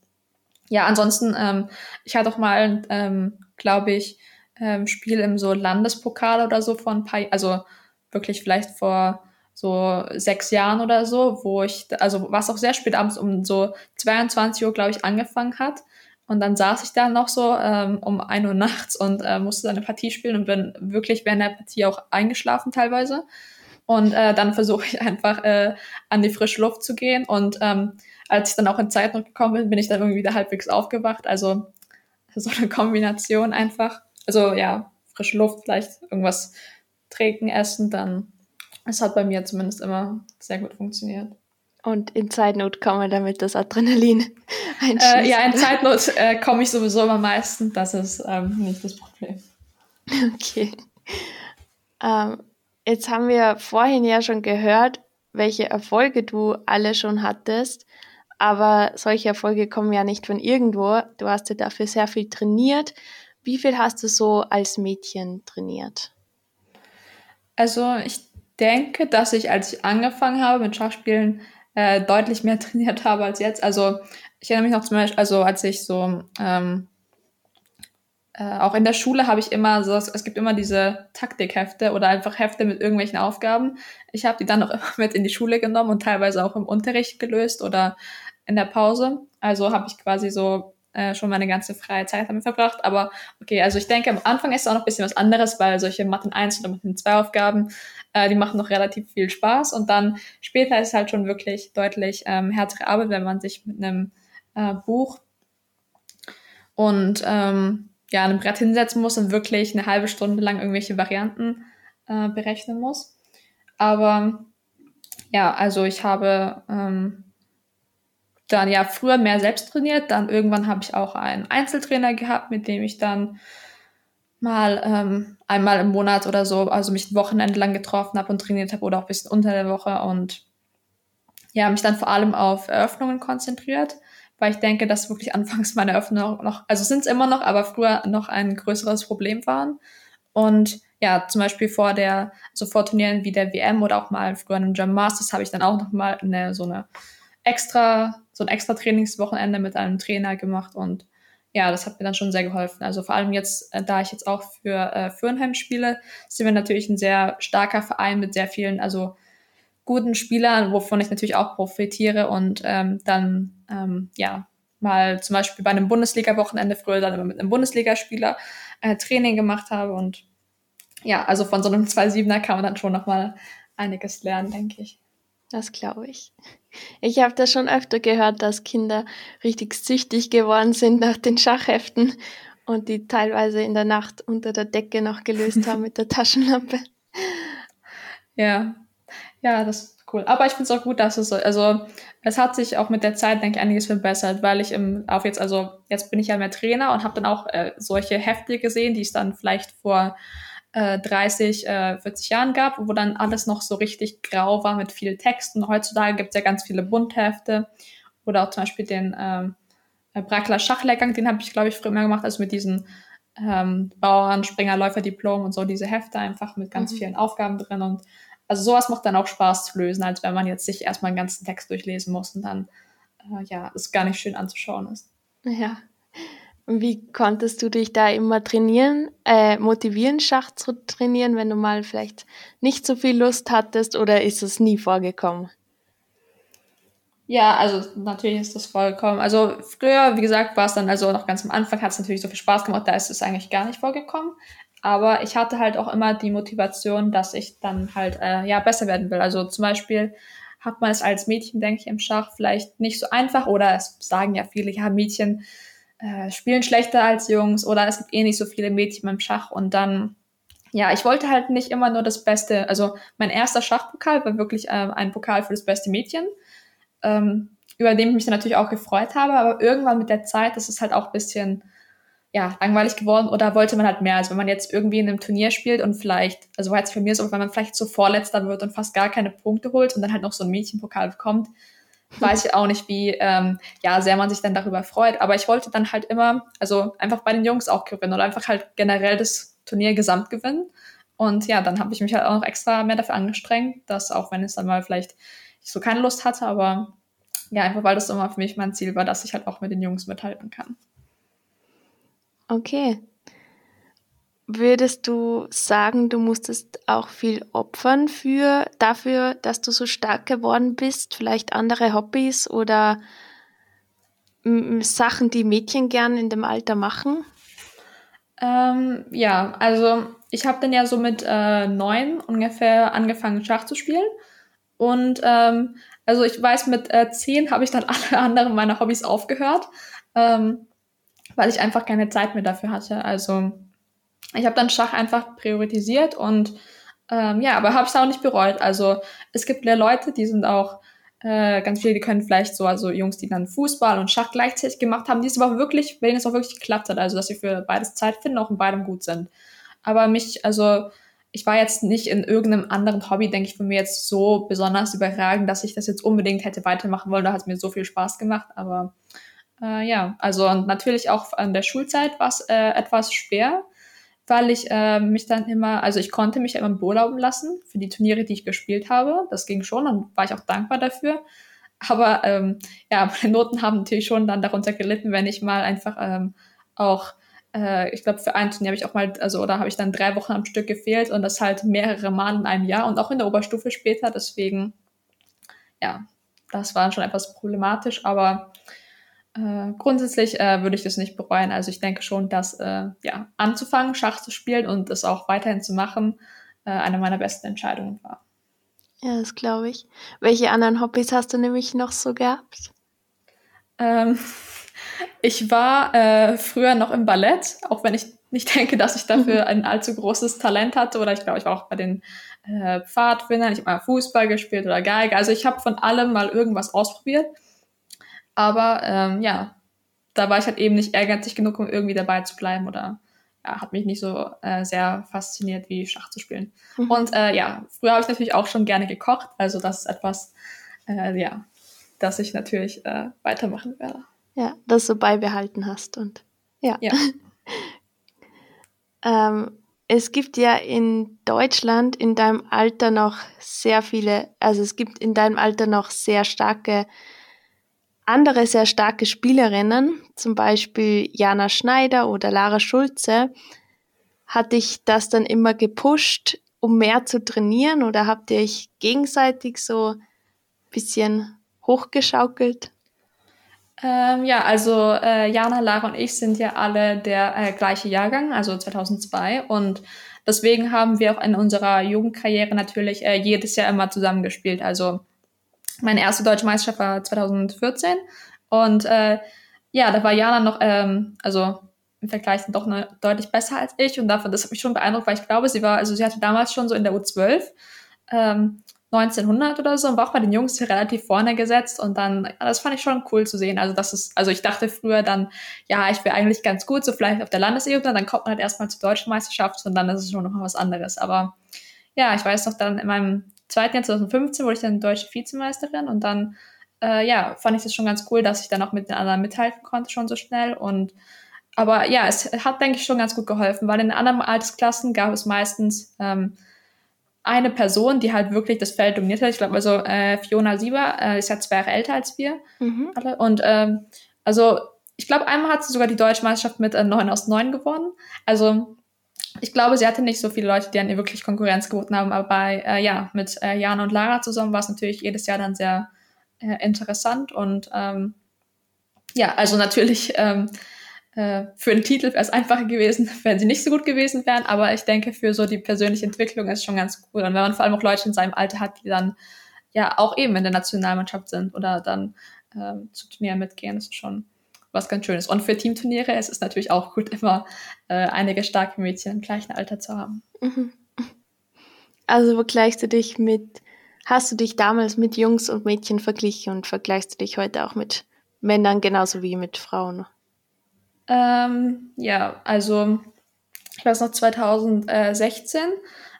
ja, ansonsten, ähm, ich hatte auch mal, ähm, glaube ich, ähm, Spiel im so Landespokal oder so von ein paar, also wirklich vielleicht vor so sechs Jahren oder so, wo ich, also was auch sehr spät abends um so 22 Uhr, glaube ich, angefangen hat. Und dann saß ich da noch so ähm, um ein Uhr nachts und äh, musste eine Partie spielen und bin wirklich während der Partie auch eingeschlafen teilweise. Und äh, dann versuche ich einfach äh, an die frische Luft zu gehen. Und ähm, als ich dann auch in Zeit noch gekommen bin, bin ich dann irgendwie wieder halbwegs aufgewacht. Also so eine Kombination einfach. Also ja, frische Luft, vielleicht irgendwas trinken, essen, dann es hat bei mir zumindest immer sehr gut funktioniert. Und in Zeitnot kann man damit das Adrenalin einschießen. Äh, ja, in Zeitnot äh, komme ich sowieso immer meistens. Das ist ähm, nicht das Problem. Okay. Ähm, jetzt haben wir vorhin ja schon gehört, welche Erfolge du alle schon hattest. Aber solche Erfolge kommen ja nicht von irgendwo. Du hast ja dafür sehr viel trainiert. Wie viel hast du so als Mädchen trainiert? Also ich denke, dass ich, als ich angefangen habe mit Schachspielen, äh, deutlich mehr trainiert habe als jetzt. Also ich erinnere mich noch zum Beispiel, also als ich so ähm, äh, auch in der Schule habe ich immer so, es gibt immer diese Taktikhefte oder einfach Hefte mit irgendwelchen Aufgaben. Ich habe die dann auch immer mit in die Schule genommen und teilweise auch im Unterricht gelöst oder in der Pause. Also habe ich quasi so äh, schon meine ganze freie Zeit damit verbracht. Aber okay, also ich denke, am Anfang ist es auch noch ein bisschen was anderes, weil solche Mathe 1 oder Mathe 2 Aufgaben äh, die machen noch relativ viel Spaß und dann später ist halt schon wirklich deutlich ähm, härtere Arbeit, wenn man sich mit einem äh, Buch und ähm, ja, einem Brett hinsetzen muss und wirklich eine halbe Stunde lang irgendwelche Varianten äh, berechnen muss. Aber ja, also ich habe ähm, dann ja früher mehr selbst trainiert, dann irgendwann habe ich auch einen Einzeltrainer gehabt, mit dem ich dann mal ähm, einmal im Monat oder so, also mich ein Wochenende lang getroffen habe und trainiert habe oder auch ein bisschen unter der Woche und ja, mich dann vor allem auf Eröffnungen konzentriert, weil ich denke, dass wirklich anfangs meine Eröffnungen noch, also sind es immer noch, aber früher noch ein größeres Problem waren. Und ja, zum Beispiel vor der, also vor Turnieren wie der WM oder auch mal früher in German Masters habe ich dann auch noch mal eine, so eine extra, so ein extra Trainingswochenende mit einem Trainer gemacht und ja, das hat mir dann schon sehr geholfen. Also vor allem jetzt, äh, da ich jetzt auch für äh, Fürnheim spiele, sind wir natürlich ein sehr starker Verein mit sehr vielen, also guten Spielern, wovon ich natürlich auch profitiere und ähm, dann ähm, ja mal zum Beispiel bei einem Bundesliga-Wochenende früher dann immer mit einem Bundesligaspieler äh, Training gemacht habe und ja, also von so einem 2-7er kann man dann schon nochmal einiges lernen, denke ich. Das glaube ich. Ich habe das schon öfter gehört, dass Kinder richtig süchtig geworden sind nach den Schachheften und die teilweise in der Nacht unter der Decke noch gelöst haben mit der Taschenlampe. Ja, ja, das ist cool. Aber ich finde es auch gut, dass es so, also es hat sich auch mit der Zeit, denke ich, einiges verbessert, weil ich im, auf jetzt, also jetzt bin ich ja mehr Trainer und habe dann auch äh, solche Hefte gesehen, die es dann vielleicht vor äh, 30, äh, 40 Jahren gab, wo dann alles noch so richtig grau war mit viel Text. Und heutzutage gibt es ja ganz viele Bunthefte oder auch zum Beispiel den ähm, äh, Brackler Schachlehrgang, den habe ich, glaube ich, früher immer gemacht, also mit diesen ähm, Bauern, Springer, Läufer, Diplom und so diese Hefte einfach mit ganz mhm. vielen Aufgaben drin. Und also sowas macht dann auch Spaß zu lösen, als wenn man jetzt sich erstmal einen ganzen Text durchlesen muss und dann äh, ja, es gar nicht schön anzuschauen ist. Ja. Wie konntest du dich da immer trainieren, äh, motivieren, Schach zu trainieren, wenn du mal vielleicht nicht so viel Lust hattest oder ist es nie vorgekommen? Ja, also natürlich ist das vorgekommen. Also früher, wie gesagt, war es dann, also noch ganz am Anfang hat es natürlich so viel Spaß gemacht, da ist es eigentlich gar nicht vorgekommen. Aber ich hatte halt auch immer die Motivation, dass ich dann halt äh, ja besser werden will. Also zum Beispiel hat man es als Mädchen, denke ich, im Schach vielleicht nicht so einfach oder es sagen ja viele, ja, Mädchen äh, spielen schlechter als Jungs oder es gibt eh nicht so viele Mädchen beim Schach und dann ja, ich wollte halt nicht immer nur das Beste, also mein erster Schachpokal war wirklich äh, ein Pokal für das beste Mädchen, ähm, über den ich mich dann natürlich auch gefreut habe, aber irgendwann mit der Zeit, ist halt auch ein bisschen, ja, langweilig geworden oder wollte man halt mehr. Also wenn man jetzt irgendwie in einem Turnier spielt und vielleicht, also war jetzt für mich so, wenn man vielleicht so Vorletzter wird und fast gar keine Punkte holt und dann halt noch so ein Mädchenpokal bekommt, weiß ich auch nicht, wie ähm, ja, sehr man sich dann darüber freut. Aber ich wollte dann halt immer, also einfach bei den Jungs auch gewinnen oder einfach halt generell das Turnier gesamt gewinnen. Und ja, dann habe ich mich halt auch noch extra mehr dafür angestrengt, dass auch wenn es dann mal vielleicht ich so keine Lust hatte, aber ja, einfach weil das immer für mich mein Ziel war, dass ich halt auch mit den Jungs mithalten kann. Okay. Würdest du sagen, du musstest auch viel opfern für dafür, dass du so stark geworden bist? Vielleicht andere Hobbys oder Sachen, die Mädchen gern in dem Alter machen? Ähm, ja, also ich habe dann ja so mit äh, neun ungefähr angefangen, Schach zu spielen. Und ähm, also ich weiß, mit äh, zehn habe ich dann alle anderen meiner Hobbys aufgehört, ähm, weil ich einfach keine Zeit mehr dafür hatte. Also ich habe dann Schach einfach priorisiert und ähm, ja, aber habe es auch nicht bereut. Also es gibt ja Leute, die sind auch äh, ganz viele, die können vielleicht so, also Jungs, die dann Fußball und Schach gleichzeitig gemacht haben, die es aber wirklich, bei denen es auch wirklich geklappt hat, also dass sie für beides Zeit finden, auch in beidem gut sind. Aber mich, also ich war jetzt nicht in irgendeinem anderen Hobby, denke ich, von mir jetzt so besonders überragend, dass ich das jetzt unbedingt hätte weitermachen wollen. Da hat es mir so viel Spaß gemacht. Aber äh, ja, also natürlich auch an der Schulzeit war es äh, etwas schwer, weil ich äh, mich dann immer, also ich konnte mich immer beurlauben lassen für die Turniere, die ich gespielt habe. Das ging schon und war ich auch dankbar dafür. Aber ähm, ja, meine Noten haben natürlich schon dann darunter gelitten, wenn ich mal einfach ähm, auch, äh, ich glaube, für ein Turnier habe ich auch mal, also oder habe ich dann drei Wochen am Stück gefehlt und das halt mehrere Mal in einem Jahr und auch in der Oberstufe später. Deswegen, ja, das war schon etwas problematisch, aber äh, grundsätzlich äh, würde ich das nicht bereuen. Also ich denke schon, dass äh, ja, anzufangen, Schach zu spielen und es auch weiterhin zu machen, äh, eine meiner besten Entscheidungen war. Ja, das glaube ich. Welche anderen Hobbys hast du nämlich noch so gehabt? Ähm, ich war äh, früher noch im Ballett, auch wenn ich nicht denke, dass ich dafür ein allzu großes Talent hatte. Oder ich glaube, ich war auch bei den äh, Pfadfindern. Ich habe mal Fußball gespielt oder Geige. Also ich habe von allem mal irgendwas ausprobiert. Aber ähm, ja, da war ich halt eben nicht ehrgeizig genug, um irgendwie dabei zu bleiben oder ja, hat mich nicht so äh, sehr fasziniert, wie Schach zu spielen. Mhm. Und äh, ja, früher habe ich natürlich auch schon gerne gekocht, also das ist etwas, äh, ja, das ich natürlich äh, weitermachen werde. Ja, das du beibehalten hast und ja. ja. ähm, es gibt ja in Deutschland in deinem Alter noch sehr viele, also es gibt in deinem Alter noch sehr starke andere sehr starke Spielerinnen, zum Beispiel Jana Schneider oder Lara Schulze, hat dich das dann immer gepusht, um mehr zu trainieren oder habt ihr euch gegenseitig so ein bisschen hochgeschaukelt? Ähm, ja, also äh, Jana, Lara und ich sind ja alle der äh, gleiche Jahrgang, also 2002 und deswegen haben wir auch in unserer Jugendkarriere natürlich äh, jedes Jahr immer zusammengespielt. Also meine erste deutsche Meisterschaft war 2014 und äh, ja, da war Jana noch, ähm, also im Vergleich doch ne, deutlich besser als ich und davon, das hat mich schon beeindruckt, weil ich glaube, sie war, also sie hatte damals schon so in der U12 ähm, 1900 oder so und war auch bei den Jungs relativ vorne gesetzt und dann, ja, das fand ich schon cool zu sehen. Also das ist, also ich dachte früher dann, ja, ich wäre eigentlich ganz gut, so vielleicht auf der Landesebene, dann kommt man halt erstmal zur deutschen Meisterschaft und dann ist es schon noch mal was anderes. Aber ja, ich weiß noch dann in meinem zweiten Jahr 2015 wurde ich dann deutsche Vizemeisterin und dann, äh, ja, fand ich das schon ganz cool, dass ich dann auch mit den anderen mithalten konnte schon so schnell und aber ja, es hat, denke ich, schon ganz gut geholfen, weil in anderen Altersklassen gab es meistens ähm, eine Person, die halt wirklich das Feld dominiert hat. Ich glaube, also äh, Fiona Sieber äh, ist ja zwei Jahre älter als wir mhm. alle. Und ähm, also ich glaube, einmal hat sie sogar die Deutsche Meisterschaft mit äh, 9 aus 9 gewonnen. Also ich glaube, sie hatte nicht so viele Leute, die an ihr wirklich Konkurrenz geboten haben, aber bei, äh, ja, mit äh, Jana und Lara zusammen war es natürlich jedes Jahr dann sehr äh, interessant und ähm, ja, also natürlich ähm, äh, für den Titel wäre es einfacher gewesen, wenn sie nicht so gut gewesen wären, aber ich denke, für so die persönliche Entwicklung ist schon ganz cool. Und wenn man vor allem auch Leute in seinem Alter hat, die dann ja auch eben in der Nationalmannschaft sind oder dann ähm, zu Turnieren mitgehen, ist schon was ganz schön ist. Und für Teamturniere es ist es natürlich auch gut, immer äh, einige starke Mädchen im gleichen Alter zu haben. Mhm. Also vergleichst du dich mit, hast du dich damals mit Jungs und Mädchen verglichen und vergleichst du dich heute auch mit Männern genauso wie mit Frauen? Ähm, ja, also ich weiß noch, 2016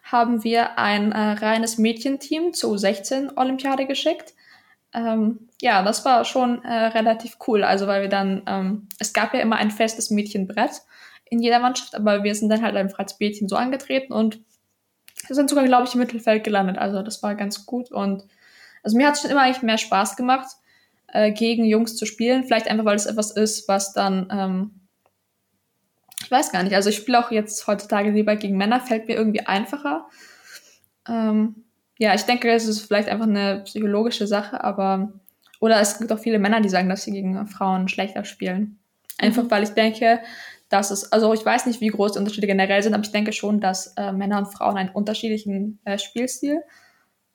haben wir ein äh, reines Mädchenteam zur U16-Olympiade geschickt. Ähm, ja, das war schon äh, relativ cool. Also, weil wir dann, ähm, es gab ja immer ein festes Mädchenbrett in jeder Mannschaft, aber wir sind dann halt einfach als Mädchen so angetreten und sind sogar, glaube ich, im Mittelfeld gelandet. Also, das war ganz gut und also mir hat es schon immer eigentlich mehr Spaß gemacht, äh, gegen Jungs zu spielen. Vielleicht einfach, weil es etwas ist, was dann ähm, ich weiß gar nicht. Also ich spiele auch jetzt heutzutage lieber gegen Männer, fällt mir irgendwie einfacher. Ähm, ja, ich denke, es ist vielleicht einfach eine psychologische Sache, aber oder es gibt auch viele Männer, die sagen, dass sie gegen Frauen schlechter spielen. Einfach mhm. weil ich denke, dass es, also ich weiß nicht, wie groß die Unterschiede generell sind, aber ich denke schon, dass äh, Männer und Frauen einen unterschiedlichen äh, Spielstil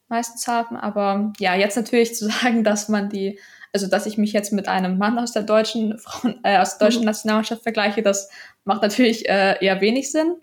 meistens haben. Aber ja, jetzt natürlich zu sagen, dass man die also, dass ich mich jetzt mit einem Mann aus der deutschen Frauen, äh, aus der deutschen mhm. Nationalmannschaft vergleiche, das macht natürlich äh, eher wenig Sinn.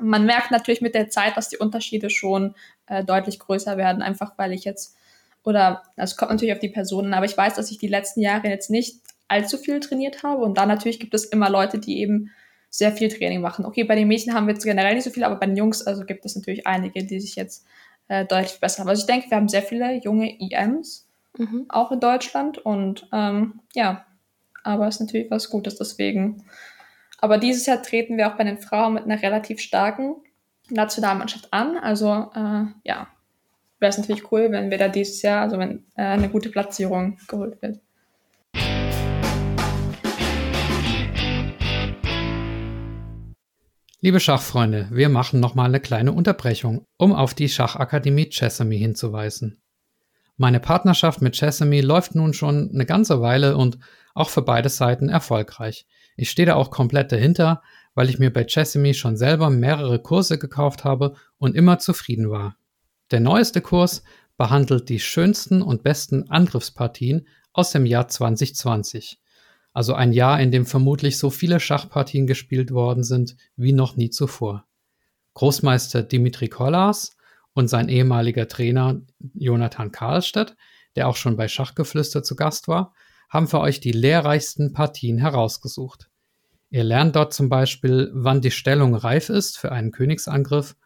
Man merkt natürlich mit der Zeit, dass die Unterschiede schon äh, deutlich größer werden, einfach weil ich jetzt, oder es kommt natürlich auf die Personen, aber ich weiß, dass ich die letzten Jahre jetzt nicht allzu viel trainiert habe. Und dann natürlich gibt es immer Leute, die eben sehr viel Training machen. Okay, bei den Mädchen haben wir jetzt generell nicht so viel, aber bei den Jungs also gibt es natürlich einige, die sich jetzt äh, deutlich besser haben. Also ich denke, wir haben sehr viele junge EMs mhm. auch in Deutschland. Und ähm, ja, aber es ist natürlich was Gutes deswegen. Aber dieses Jahr treten wir auch bei den Frauen mit einer relativ starken Nationalmannschaft an. Also äh, ja, wäre es natürlich cool, wenn wir da dieses Jahr, also wenn äh, eine gute Platzierung geholt wird. Liebe Schachfreunde, wir machen nochmal eine kleine Unterbrechung, um auf die Schachakademie Chessamy hinzuweisen. Meine Partnerschaft mit Chessamy läuft nun schon eine ganze Weile und auch für beide Seiten erfolgreich. Ich stehe da auch komplett dahinter, weil ich mir bei Chessamy schon selber mehrere Kurse gekauft habe und immer zufrieden war. Der neueste Kurs behandelt die schönsten und besten Angriffspartien aus dem Jahr 2020. Also ein Jahr, in dem vermutlich so viele Schachpartien gespielt worden sind wie noch nie zuvor. Großmeister Dimitri Kollas und sein ehemaliger Trainer Jonathan Karlstedt, der auch schon bei Schachgeflüster zu Gast war, haben für euch die lehrreichsten Partien herausgesucht. Ihr lernt dort zum Beispiel, wann die Stellung reif ist für einen Königsangriff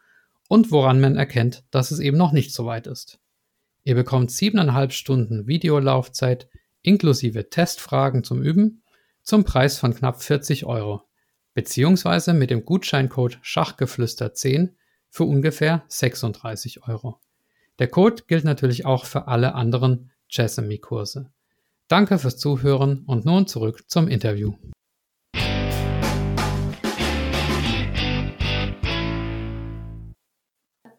und woran man erkennt, dass es eben noch nicht so weit ist. Ihr bekommt siebeneinhalb Stunden Videolaufzeit inklusive Testfragen zum Üben zum Preis von knapp 40 Euro, beziehungsweise mit dem Gutscheincode Schachgeflüster 10 für ungefähr 36 Euro. Der Code gilt natürlich auch für alle anderen Chessamy-Kurse. Danke fürs Zuhören und nun zurück zum Interview.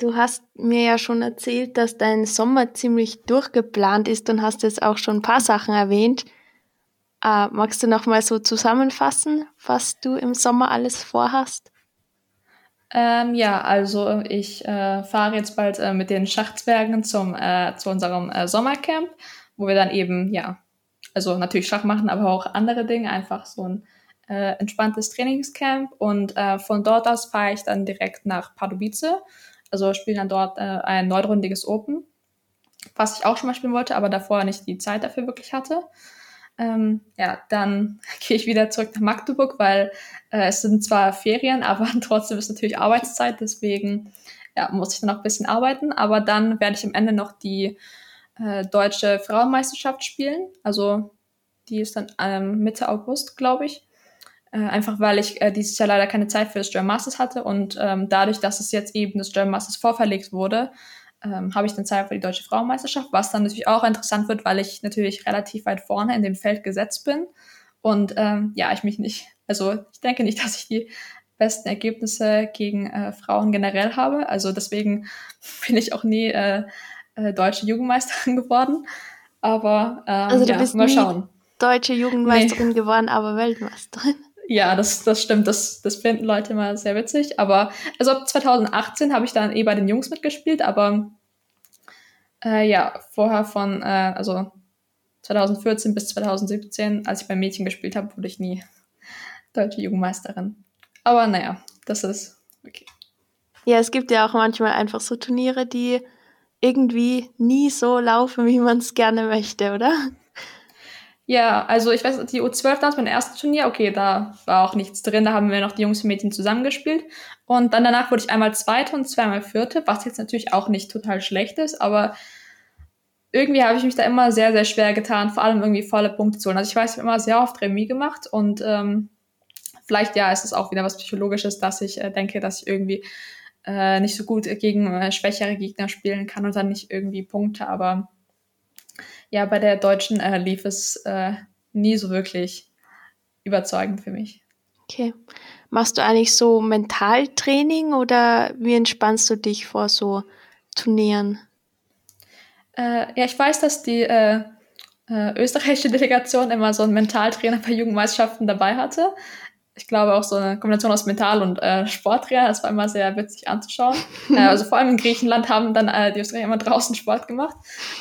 Du hast mir ja schon erzählt, dass dein Sommer ziemlich durchgeplant ist und hast jetzt auch schon ein paar Sachen erwähnt. Äh, magst du noch mal so zusammenfassen, was du im Sommer alles vorhast? Ähm, ja, also ich äh, fahre jetzt bald äh, mit den Schachzwergen zum, äh, zu unserem äh, Sommercamp, wo wir dann eben, ja, also natürlich Schach machen, aber auch andere Dinge, einfach so ein äh, entspanntes Trainingscamp. Und von dort aus fahre ich dann direkt nach Pardubice, also spiele dann dort äh, ein neunrundiges Open, was ich auch schon mal spielen wollte, aber davor nicht die Zeit dafür wirklich hatte. Ähm, ja, dann gehe ich wieder zurück nach Magdeburg, weil äh, es sind zwar Ferien, aber trotzdem ist natürlich Arbeitszeit, deswegen ja, muss ich dann noch ein bisschen arbeiten. Aber dann werde ich am Ende noch die äh, deutsche Frauenmeisterschaft spielen. Also die ist dann ähm, Mitte August, glaube ich. Äh, einfach weil ich äh, dieses Jahr leider keine Zeit für das German Masters hatte und ähm, dadurch, dass es jetzt eben das German Masters vorverlegt wurde, ähm, habe ich dann Zeit für die deutsche Frauenmeisterschaft, was dann natürlich auch interessant wird, weil ich natürlich relativ weit vorne in dem Feld gesetzt bin. Und ähm, ja, ich mich nicht, also ich denke nicht, dass ich die besten Ergebnisse gegen äh, Frauen generell habe. Also deswegen bin ich auch nie äh, äh, deutsche Jugendmeisterin geworden. Aber ähm, also du ja, bist mal schauen. deutsche Jugendmeisterin nee. geworden, aber Weltmeisterin. Ja, das, das stimmt. Das, das finden Leute immer sehr witzig. Aber also ab 2018 habe ich dann eh bei den Jungs mitgespielt, aber äh, ja, vorher von, äh, also 2014 bis 2017, als ich beim Mädchen gespielt habe, wurde ich nie deutsche Jugendmeisterin. Aber naja, das ist okay. Ja, es gibt ja auch manchmal einfach so Turniere, die irgendwie nie so laufen, wie man es gerne möchte, oder? Ja, also ich weiß, die U12 damals mein erstes Turnier, okay, da war auch nichts drin, da haben wir noch die Jungs und Mädchen zusammengespielt. Und dann danach wurde ich einmal Zweite und zweimal Vierte, was jetzt natürlich auch nicht total schlecht ist, aber irgendwie habe ich mich da immer sehr, sehr schwer getan, vor allem irgendwie volle Punkte zu holen. Also ich weiß, ich habe immer sehr oft Remis gemacht und ähm, vielleicht ja ist es auch wieder was Psychologisches, dass ich äh, denke, dass ich irgendwie äh, nicht so gut gegen äh, schwächere Gegner spielen kann und dann nicht irgendwie Punkte, aber ja, bei der Deutschen äh, lief es äh, nie so wirklich überzeugend für mich. Okay. Machst du eigentlich so Mentaltraining oder wie entspannst du dich vor so Turnieren? Äh, ja, ich weiß, dass die äh, äh, österreichische Delegation immer so einen Mentaltrainer bei Jugendmeisterschaften dabei hatte. Ich glaube auch so eine Kombination aus Mental- und äh, Sporttrainer. Das war immer sehr witzig anzuschauen. also vor allem in Griechenland haben dann die Österreicher immer draußen Sport gemacht.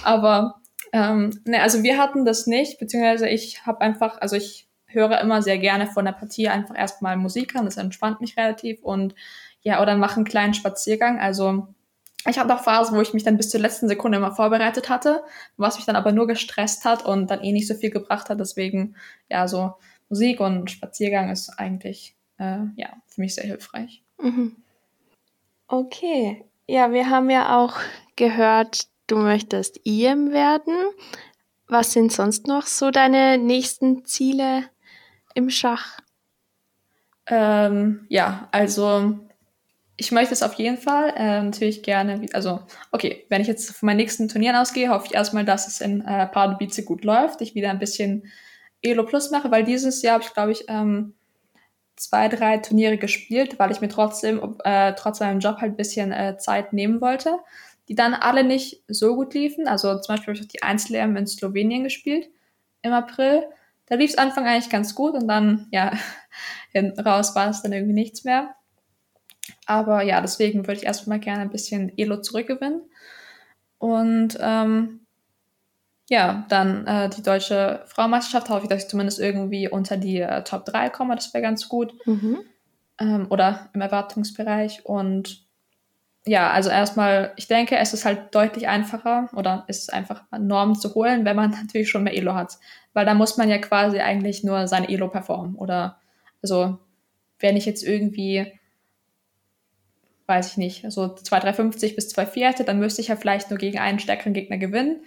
Aber ähm, ne, also wir hatten das nicht, beziehungsweise ich habe einfach, also ich höre immer sehr gerne von der Partie einfach erstmal Musik an, das entspannt mich relativ und ja, oder mache einen kleinen Spaziergang. Also ich hatte auch Phasen, wo ich mich dann bis zur letzten Sekunde immer vorbereitet hatte, was mich dann aber nur gestresst hat und dann eh nicht so viel gebracht hat. Deswegen, ja, so Musik und Spaziergang ist eigentlich, äh, ja, für mich sehr hilfreich. Mhm. Okay. Ja, wir haben ja auch gehört, du möchtest IM werden. Was sind sonst noch so deine nächsten Ziele im Schach? Ähm, ja, also ich möchte es auf jeden Fall äh, natürlich gerne, also okay, wenn ich jetzt von meinen nächsten Turnieren ausgehe, hoffe ich erstmal, dass es in äh, Pardubice gut läuft, ich wieder ein bisschen Elo Plus mache, weil dieses Jahr habe ich, glaube ich, ähm, zwei, drei Turniere gespielt, weil ich mir trotzdem, äh, trotz meinem Job halt ein bisschen äh, Zeit nehmen wollte, die dann alle nicht so gut liefen. Also zum Beispiel habe ich auch die Einzel-EM in Slowenien gespielt im April. Da lief es Anfang eigentlich ganz gut und dann, ja, raus war es dann irgendwie nichts mehr. Aber ja, deswegen würde ich erstmal gerne ein bisschen Elo zurückgewinnen. Und ähm, ja, dann äh, die deutsche Frauenmeisterschaft hoffe ich, dass ich zumindest irgendwie unter die äh, Top 3 komme. Das wäre ganz gut. Mhm. Ähm, oder im Erwartungsbereich. Und ja, also erstmal, ich denke, es ist halt deutlich einfacher oder ist es einfach Normen zu holen, wenn man natürlich schon mehr Elo hat. Weil da muss man ja quasi eigentlich nur seine Elo performen. Oder also, wenn ich jetzt irgendwie weiß ich nicht, so 2,350 bis 2,4 hätte, dann müsste ich ja vielleicht nur gegen einen stärkeren Gegner gewinnen,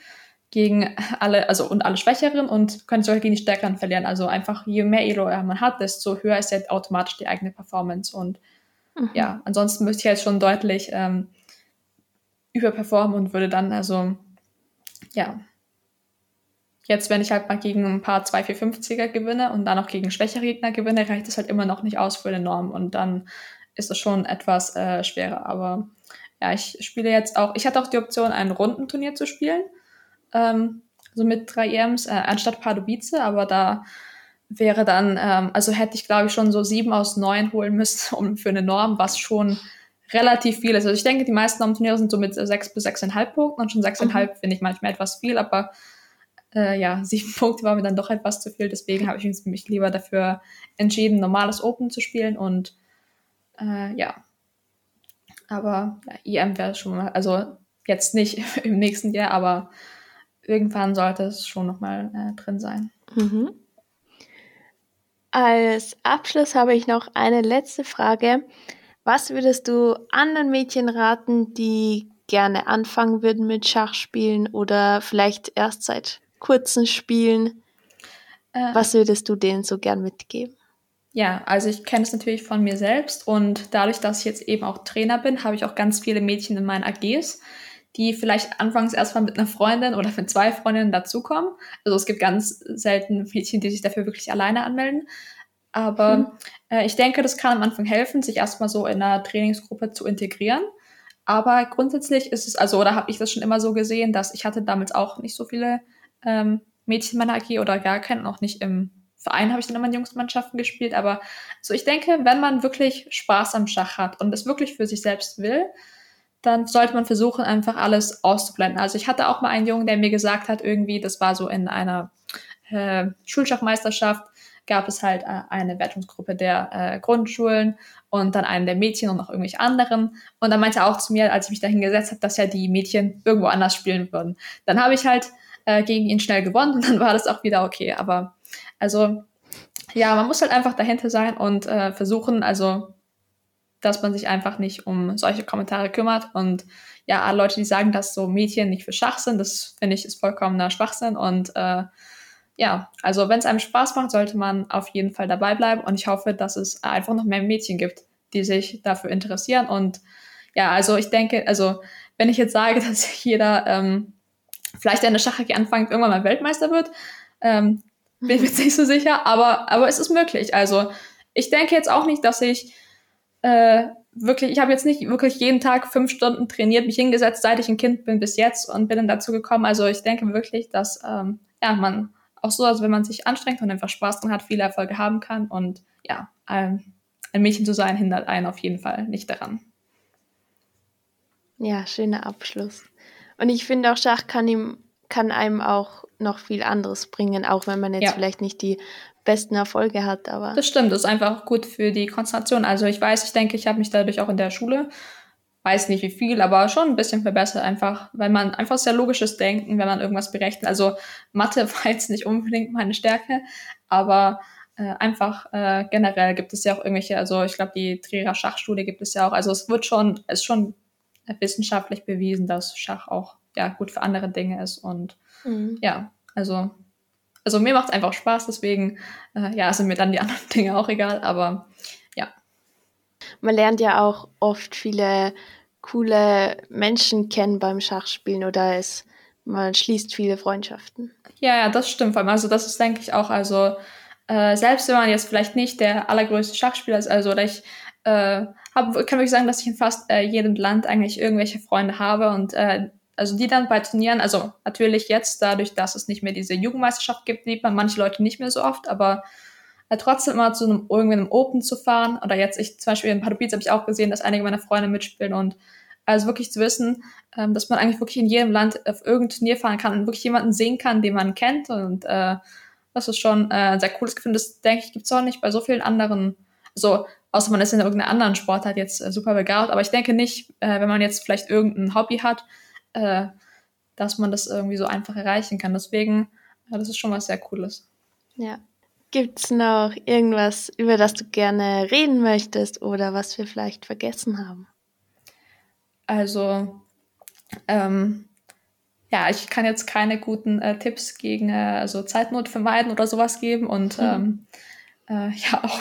gegen alle, also und alle schwächeren und könnte sogar gegen die stärkeren verlieren. Also einfach, je mehr Elo man hat, desto höher ist ja automatisch die eigene Performance. Und mhm. ja, ansonsten müsste ich jetzt schon deutlich ähm, überperformen und würde dann, also, ja, jetzt, wenn ich halt mal gegen ein paar 2,450er gewinne und dann auch gegen schwächere Gegner gewinne, reicht das halt immer noch nicht aus für eine Norm. Und dann ist es schon etwas äh, schwerer. Aber ja, ich spiele jetzt auch, ich hatte auch die Option, ein Rundenturnier zu spielen. Ähm, so mit drei EMs, äh, anstatt Pardubice, aber da wäre dann, ähm, also hätte ich glaube ich schon so sieben aus neun holen müssen um, für eine Norm, was schon relativ viel ist. Also ich denke, die meisten Normturniere sind so mit sechs bis sechseinhalb Punkten und schon sechseinhalb mhm. finde ich manchmal etwas viel, aber äh, ja, sieben Punkte war mir dann doch etwas zu viel. Deswegen habe ich mich lieber dafür entschieden, normales Open zu spielen und äh, ja. Aber ja, EM wäre schon mal, also jetzt nicht im nächsten Jahr, aber irgendwann sollte es schon nochmal äh, drin sein. Mhm. Als Abschluss habe ich noch eine letzte Frage. Was würdest du anderen Mädchen raten, die gerne anfangen würden mit Schachspielen oder vielleicht erst seit kurzem spielen? Äh, Was würdest du denen so gern mitgeben? Ja, also ich kenne es natürlich von mir selbst und dadurch, dass ich jetzt eben auch Trainer bin, habe ich auch ganz viele Mädchen in meinen AGs, die vielleicht anfangs erstmal mit einer Freundin oder mit zwei Freundinnen dazukommen. Also es gibt ganz selten Mädchen, die sich dafür wirklich alleine anmelden. Aber hm. äh, ich denke, das kann am Anfang helfen, sich erstmal so in einer Trainingsgruppe zu integrieren. Aber grundsätzlich ist es, also, oder habe ich das schon immer so gesehen, dass ich hatte damals auch nicht so viele ähm, Mädchen in meiner AG oder gar keinen, auch nicht im Verein habe ich dann immer in Jungsmannschaften gespielt, aber so ich denke, wenn man wirklich Spaß am Schach hat und es wirklich für sich selbst will, dann sollte man versuchen, einfach alles auszublenden. Also ich hatte auch mal einen Jungen, der mir gesagt hat, irgendwie, das war so in einer äh, Schulschachmeisterschaft, gab es halt äh, eine Wertungsgruppe der äh, Grundschulen und dann einen der Mädchen und noch irgendwelche anderen. Und dann meinte er auch zu mir, als ich mich da hingesetzt habe, dass ja die Mädchen irgendwo anders spielen würden. Dann habe ich halt äh, gegen ihn schnell gewonnen und dann war das auch wieder okay. Aber also ja, man muss halt einfach dahinter sein und äh, versuchen, also dass man sich einfach nicht um solche Kommentare kümmert. Und ja, alle Leute, die sagen, dass so Mädchen nicht für Schach sind, das finde ich ist vollkommener Schwachsinn. Und äh, ja, also wenn es einem Spaß macht, sollte man auf jeden Fall dabei bleiben. Und ich hoffe, dass es einfach noch mehr Mädchen gibt, die sich dafür interessieren. Und ja, also ich denke, also wenn ich jetzt sage, dass jeder ähm, vielleicht eine Schach anfängt, irgendwann mal Weltmeister wird, ähm, bin ich mir jetzt nicht so sicher, aber, aber es ist möglich. Also ich denke jetzt auch nicht, dass ich äh, wirklich, ich habe jetzt nicht wirklich jeden Tag fünf Stunden trainiert, mich hingesetzt, seit ich ein Kind bin bis jetzt und bin dann dazu gekommen. Also ich denke wirklich, dass ähm, ja, man auch so, also wenn man sich anstrengt und einfach Spaß dran hat, viele Erfolge haben kann. Und ja, ein, ein Mädchen zu sein, hindert einen auf jeden Fall nicht daran. Ja, schöner Abschluss. Und ich finde auch, Schach kann ihm, kann einem auch noch viel anderes bringen, auch wenn man jetzt ja. vielleicht nicht die besten Erfolge hat. Aber das stimmt, das ist einfach gut für die Konzentration. Also ich weiß, ich denke, ich habe mich dadurch auch in der Schule, weiß nicht wie viel, aber schon ein bisschen verbessert, einfach, weil man einfach sehr logisches Denken, wenn man irgendwas berechnet. Also Mathe war jetzt nicht unbedingt meine Stärke, aber äh, einfach äh, generell gibt es ja auch irgendwelche, also ich glaube, die Trierer Schachstudie gibt es ja auch. Also es wird schon, es ist schon wissenschaftlich bewiesen, dass Schach auch ja gut für andere Dinge ist und mhm. ja, also also mir macht es einfach Spaß, deswegen äh, ja, sind mir dann die anderen Dinge auch egal, aber ja. Man lernt ja auch oft viele coole Menschen kennen beim Schachspielen oder es, man schließt viele Freundschaften. Ja, ja, das stimmt. Also das ist, denke ich, auch, also äh, selbst wenn man jetzt vielleicht nicht der allergrößte Schachspieler ist, also oder ich äh, hab, kann wirklich sagen, dass ich in fast äh, jedem Land eigentlich irgendwelche Freunde habe und äh, also die dann bei Turnieren, also natürlich jetzt dadurch, dass es nicht mehr diese Jugendmeisterschaft gibt, sieht man manche Leute nicht mehr so oft, aber äh, trotzdem immer zu einem irgendwie einem Open zu fahren. Oder jetzt ich zum Beispiel in Pardubice habe ich auch gesehen, dass einige meiner Freunde mitspielen und also wirklich zu wissen, ähm, dass man eigentlich wirklich in jedem Land auf irgendein Turnier fahren kann und wirklich jemanden sehen kann, den man kennt. Und äh, das ist schon äh, ein sehr cooles Gefühl. Das denke ich gibt es auch nicht bei so vielen anderen, so außer man ist in irgendeiner anderen Sportart jetzt äh, super begabt, aber ich denke nicht, äh, wenn man jetzt vielleicht irgendein Hobby hat, äh, dass man das irgendwie so einfach erreichen kann. Deswegen, ja, das ist schon was sehr Cooles. Ja. Gibt es noch irgendwas, über das du gerne reden möchtest oder was wir vielleicht vergessen haben? Also, ähm, ja, ich kann jetzt keine guten äh, Tipps gegen äh, also Zeitnot vermeiden oder sowas geben und mhm. ähm, äh, ja, auch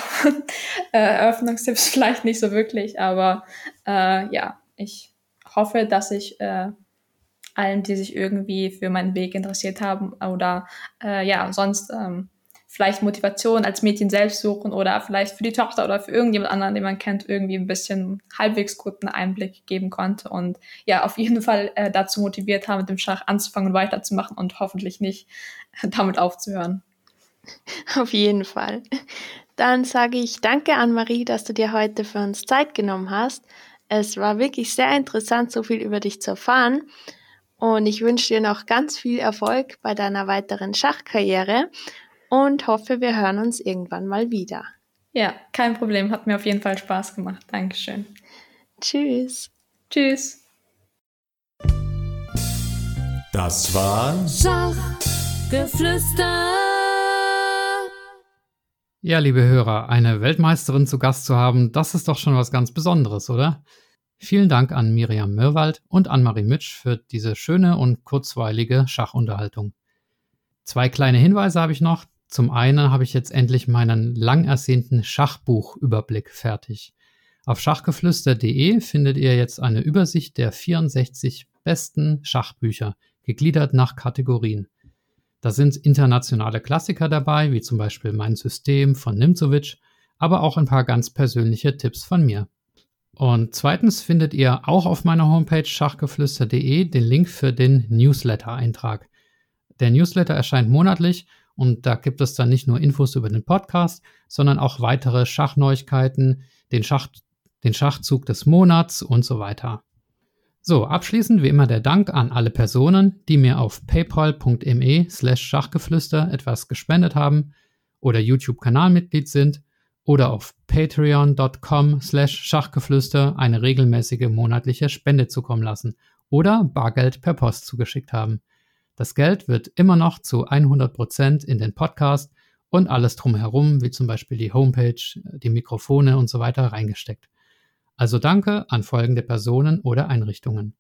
äh, Eröffnungstipps vielleicht nicht so wirklich, aber äh, ja, ich hoffe, dass ich äh, allen, die sich irgendwie für meinen Weg interessiert haben oder äh, ja, sonst ähm, vielleicht Motivation als Mädchen selbst suchen oder vielleicht für die Tochter oder für irgendjemand anderen, den man kennt, irgendwie ein bisschen halbwegs guten Einblick geben konnte und ja, auf jeden Fall äh, dazu motiviert haben, mit dem Schach anzufangen und weiterzumachen und hoffentlich nicht damit aufzuhören. Auf jeden Fall. Dann sage ich danke an Marie, dass du dir heute für uns Zeit genommen hast. Es war wirklich sehr interessant, so viel über dich zu erfahren. Und ich wünsche dir noch ganz viel Erfolg bei deiner weiteren Schachkarriere und hoffe, wir hören uns irgendwann mal wieder. Ja, kein Problem. Hat mir auf jeden Fall Spaß gemacht. Dankeschön. Tschüss. Tschüss. Das war Schachgeflüster. Ja, liebe Hörer, eine Weltmeisterin zu Gast zu haben, das ist doch schon was ganz Besonderes, oder? Vielen Dank an Miriam Mirwald und Anne-Marie Mitsch für diese schöne und kurzweilige Schachunterhaltung. Zwei kleine Hinweise habe ich noch. Zum einen habe ich jetzt endlich meinen lang ersehnten Schachbuchüberblick fertig. Auf schachgeflüster.de findet ihr jetzt eine Übersicht der 64 besten Schachbücher, gegliedert nach Kategorien. Da sind internationale Klassiker dabei, wie zum Beispiel Mein System von Nimzowitsch, aber auch ein paar ganz persönliche Tipps von mir. Und zweitens findet ihr auch auf meiner Homepage schachgeflüster.de den Link für den Newsletter-Eintrag. Der Newsletter erscheint monatlich und da gibt es dann nicht nur Infos über den Podcast, sondern auch weitere Schachneuigkeiten, den, Schach, den Schachzug des Monats und so weiter. So, abschließend wie immer der Dank an alle Personen, die mir auf paypal.me slash Schachgeflüster etwas gespendet haben oder YouTube-Kanalmitglied sind oder auf patreon.com slash Schachgeflüster eine regelmäßige monatliche Spende zukommen lassen oder Bargeld per Post zugeschickt haben. Das Geld wird immer noch zu 100% in den Podcast und alles drumherum, wie zum Beispiel die Homepage, die Mikrofone und so weiter, reingesteckt. Also danke an folgende Personen oder Einrichtungen.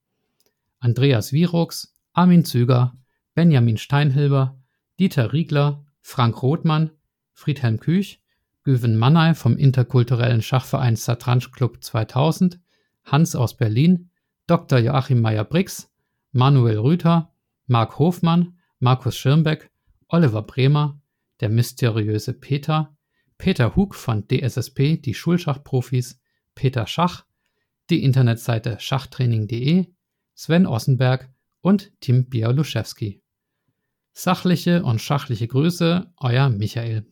Andreas Virux, Armin Züger, Benjamin Steinhilber, Dieter Riegler, Frank Rothmann, Friedhelm Küch, Güven Mannay vom interkulturellen Schachverein Satranj Club 2000, Hans aus Berlin, Dr. Joachim Meyer-Brix, Manuel Rüther, Marc Hofmann, Markus Schirmbeck, Oliver Bremer, der mysteriöse Peter, Peter Hug von DSSP, die Schulschachprofis, Peter Schach, die Internetseite schachtraining.de, Sven Ossenberg und Tim Bialuszewski. Sachliche und schachliche Grüße, euer Michael.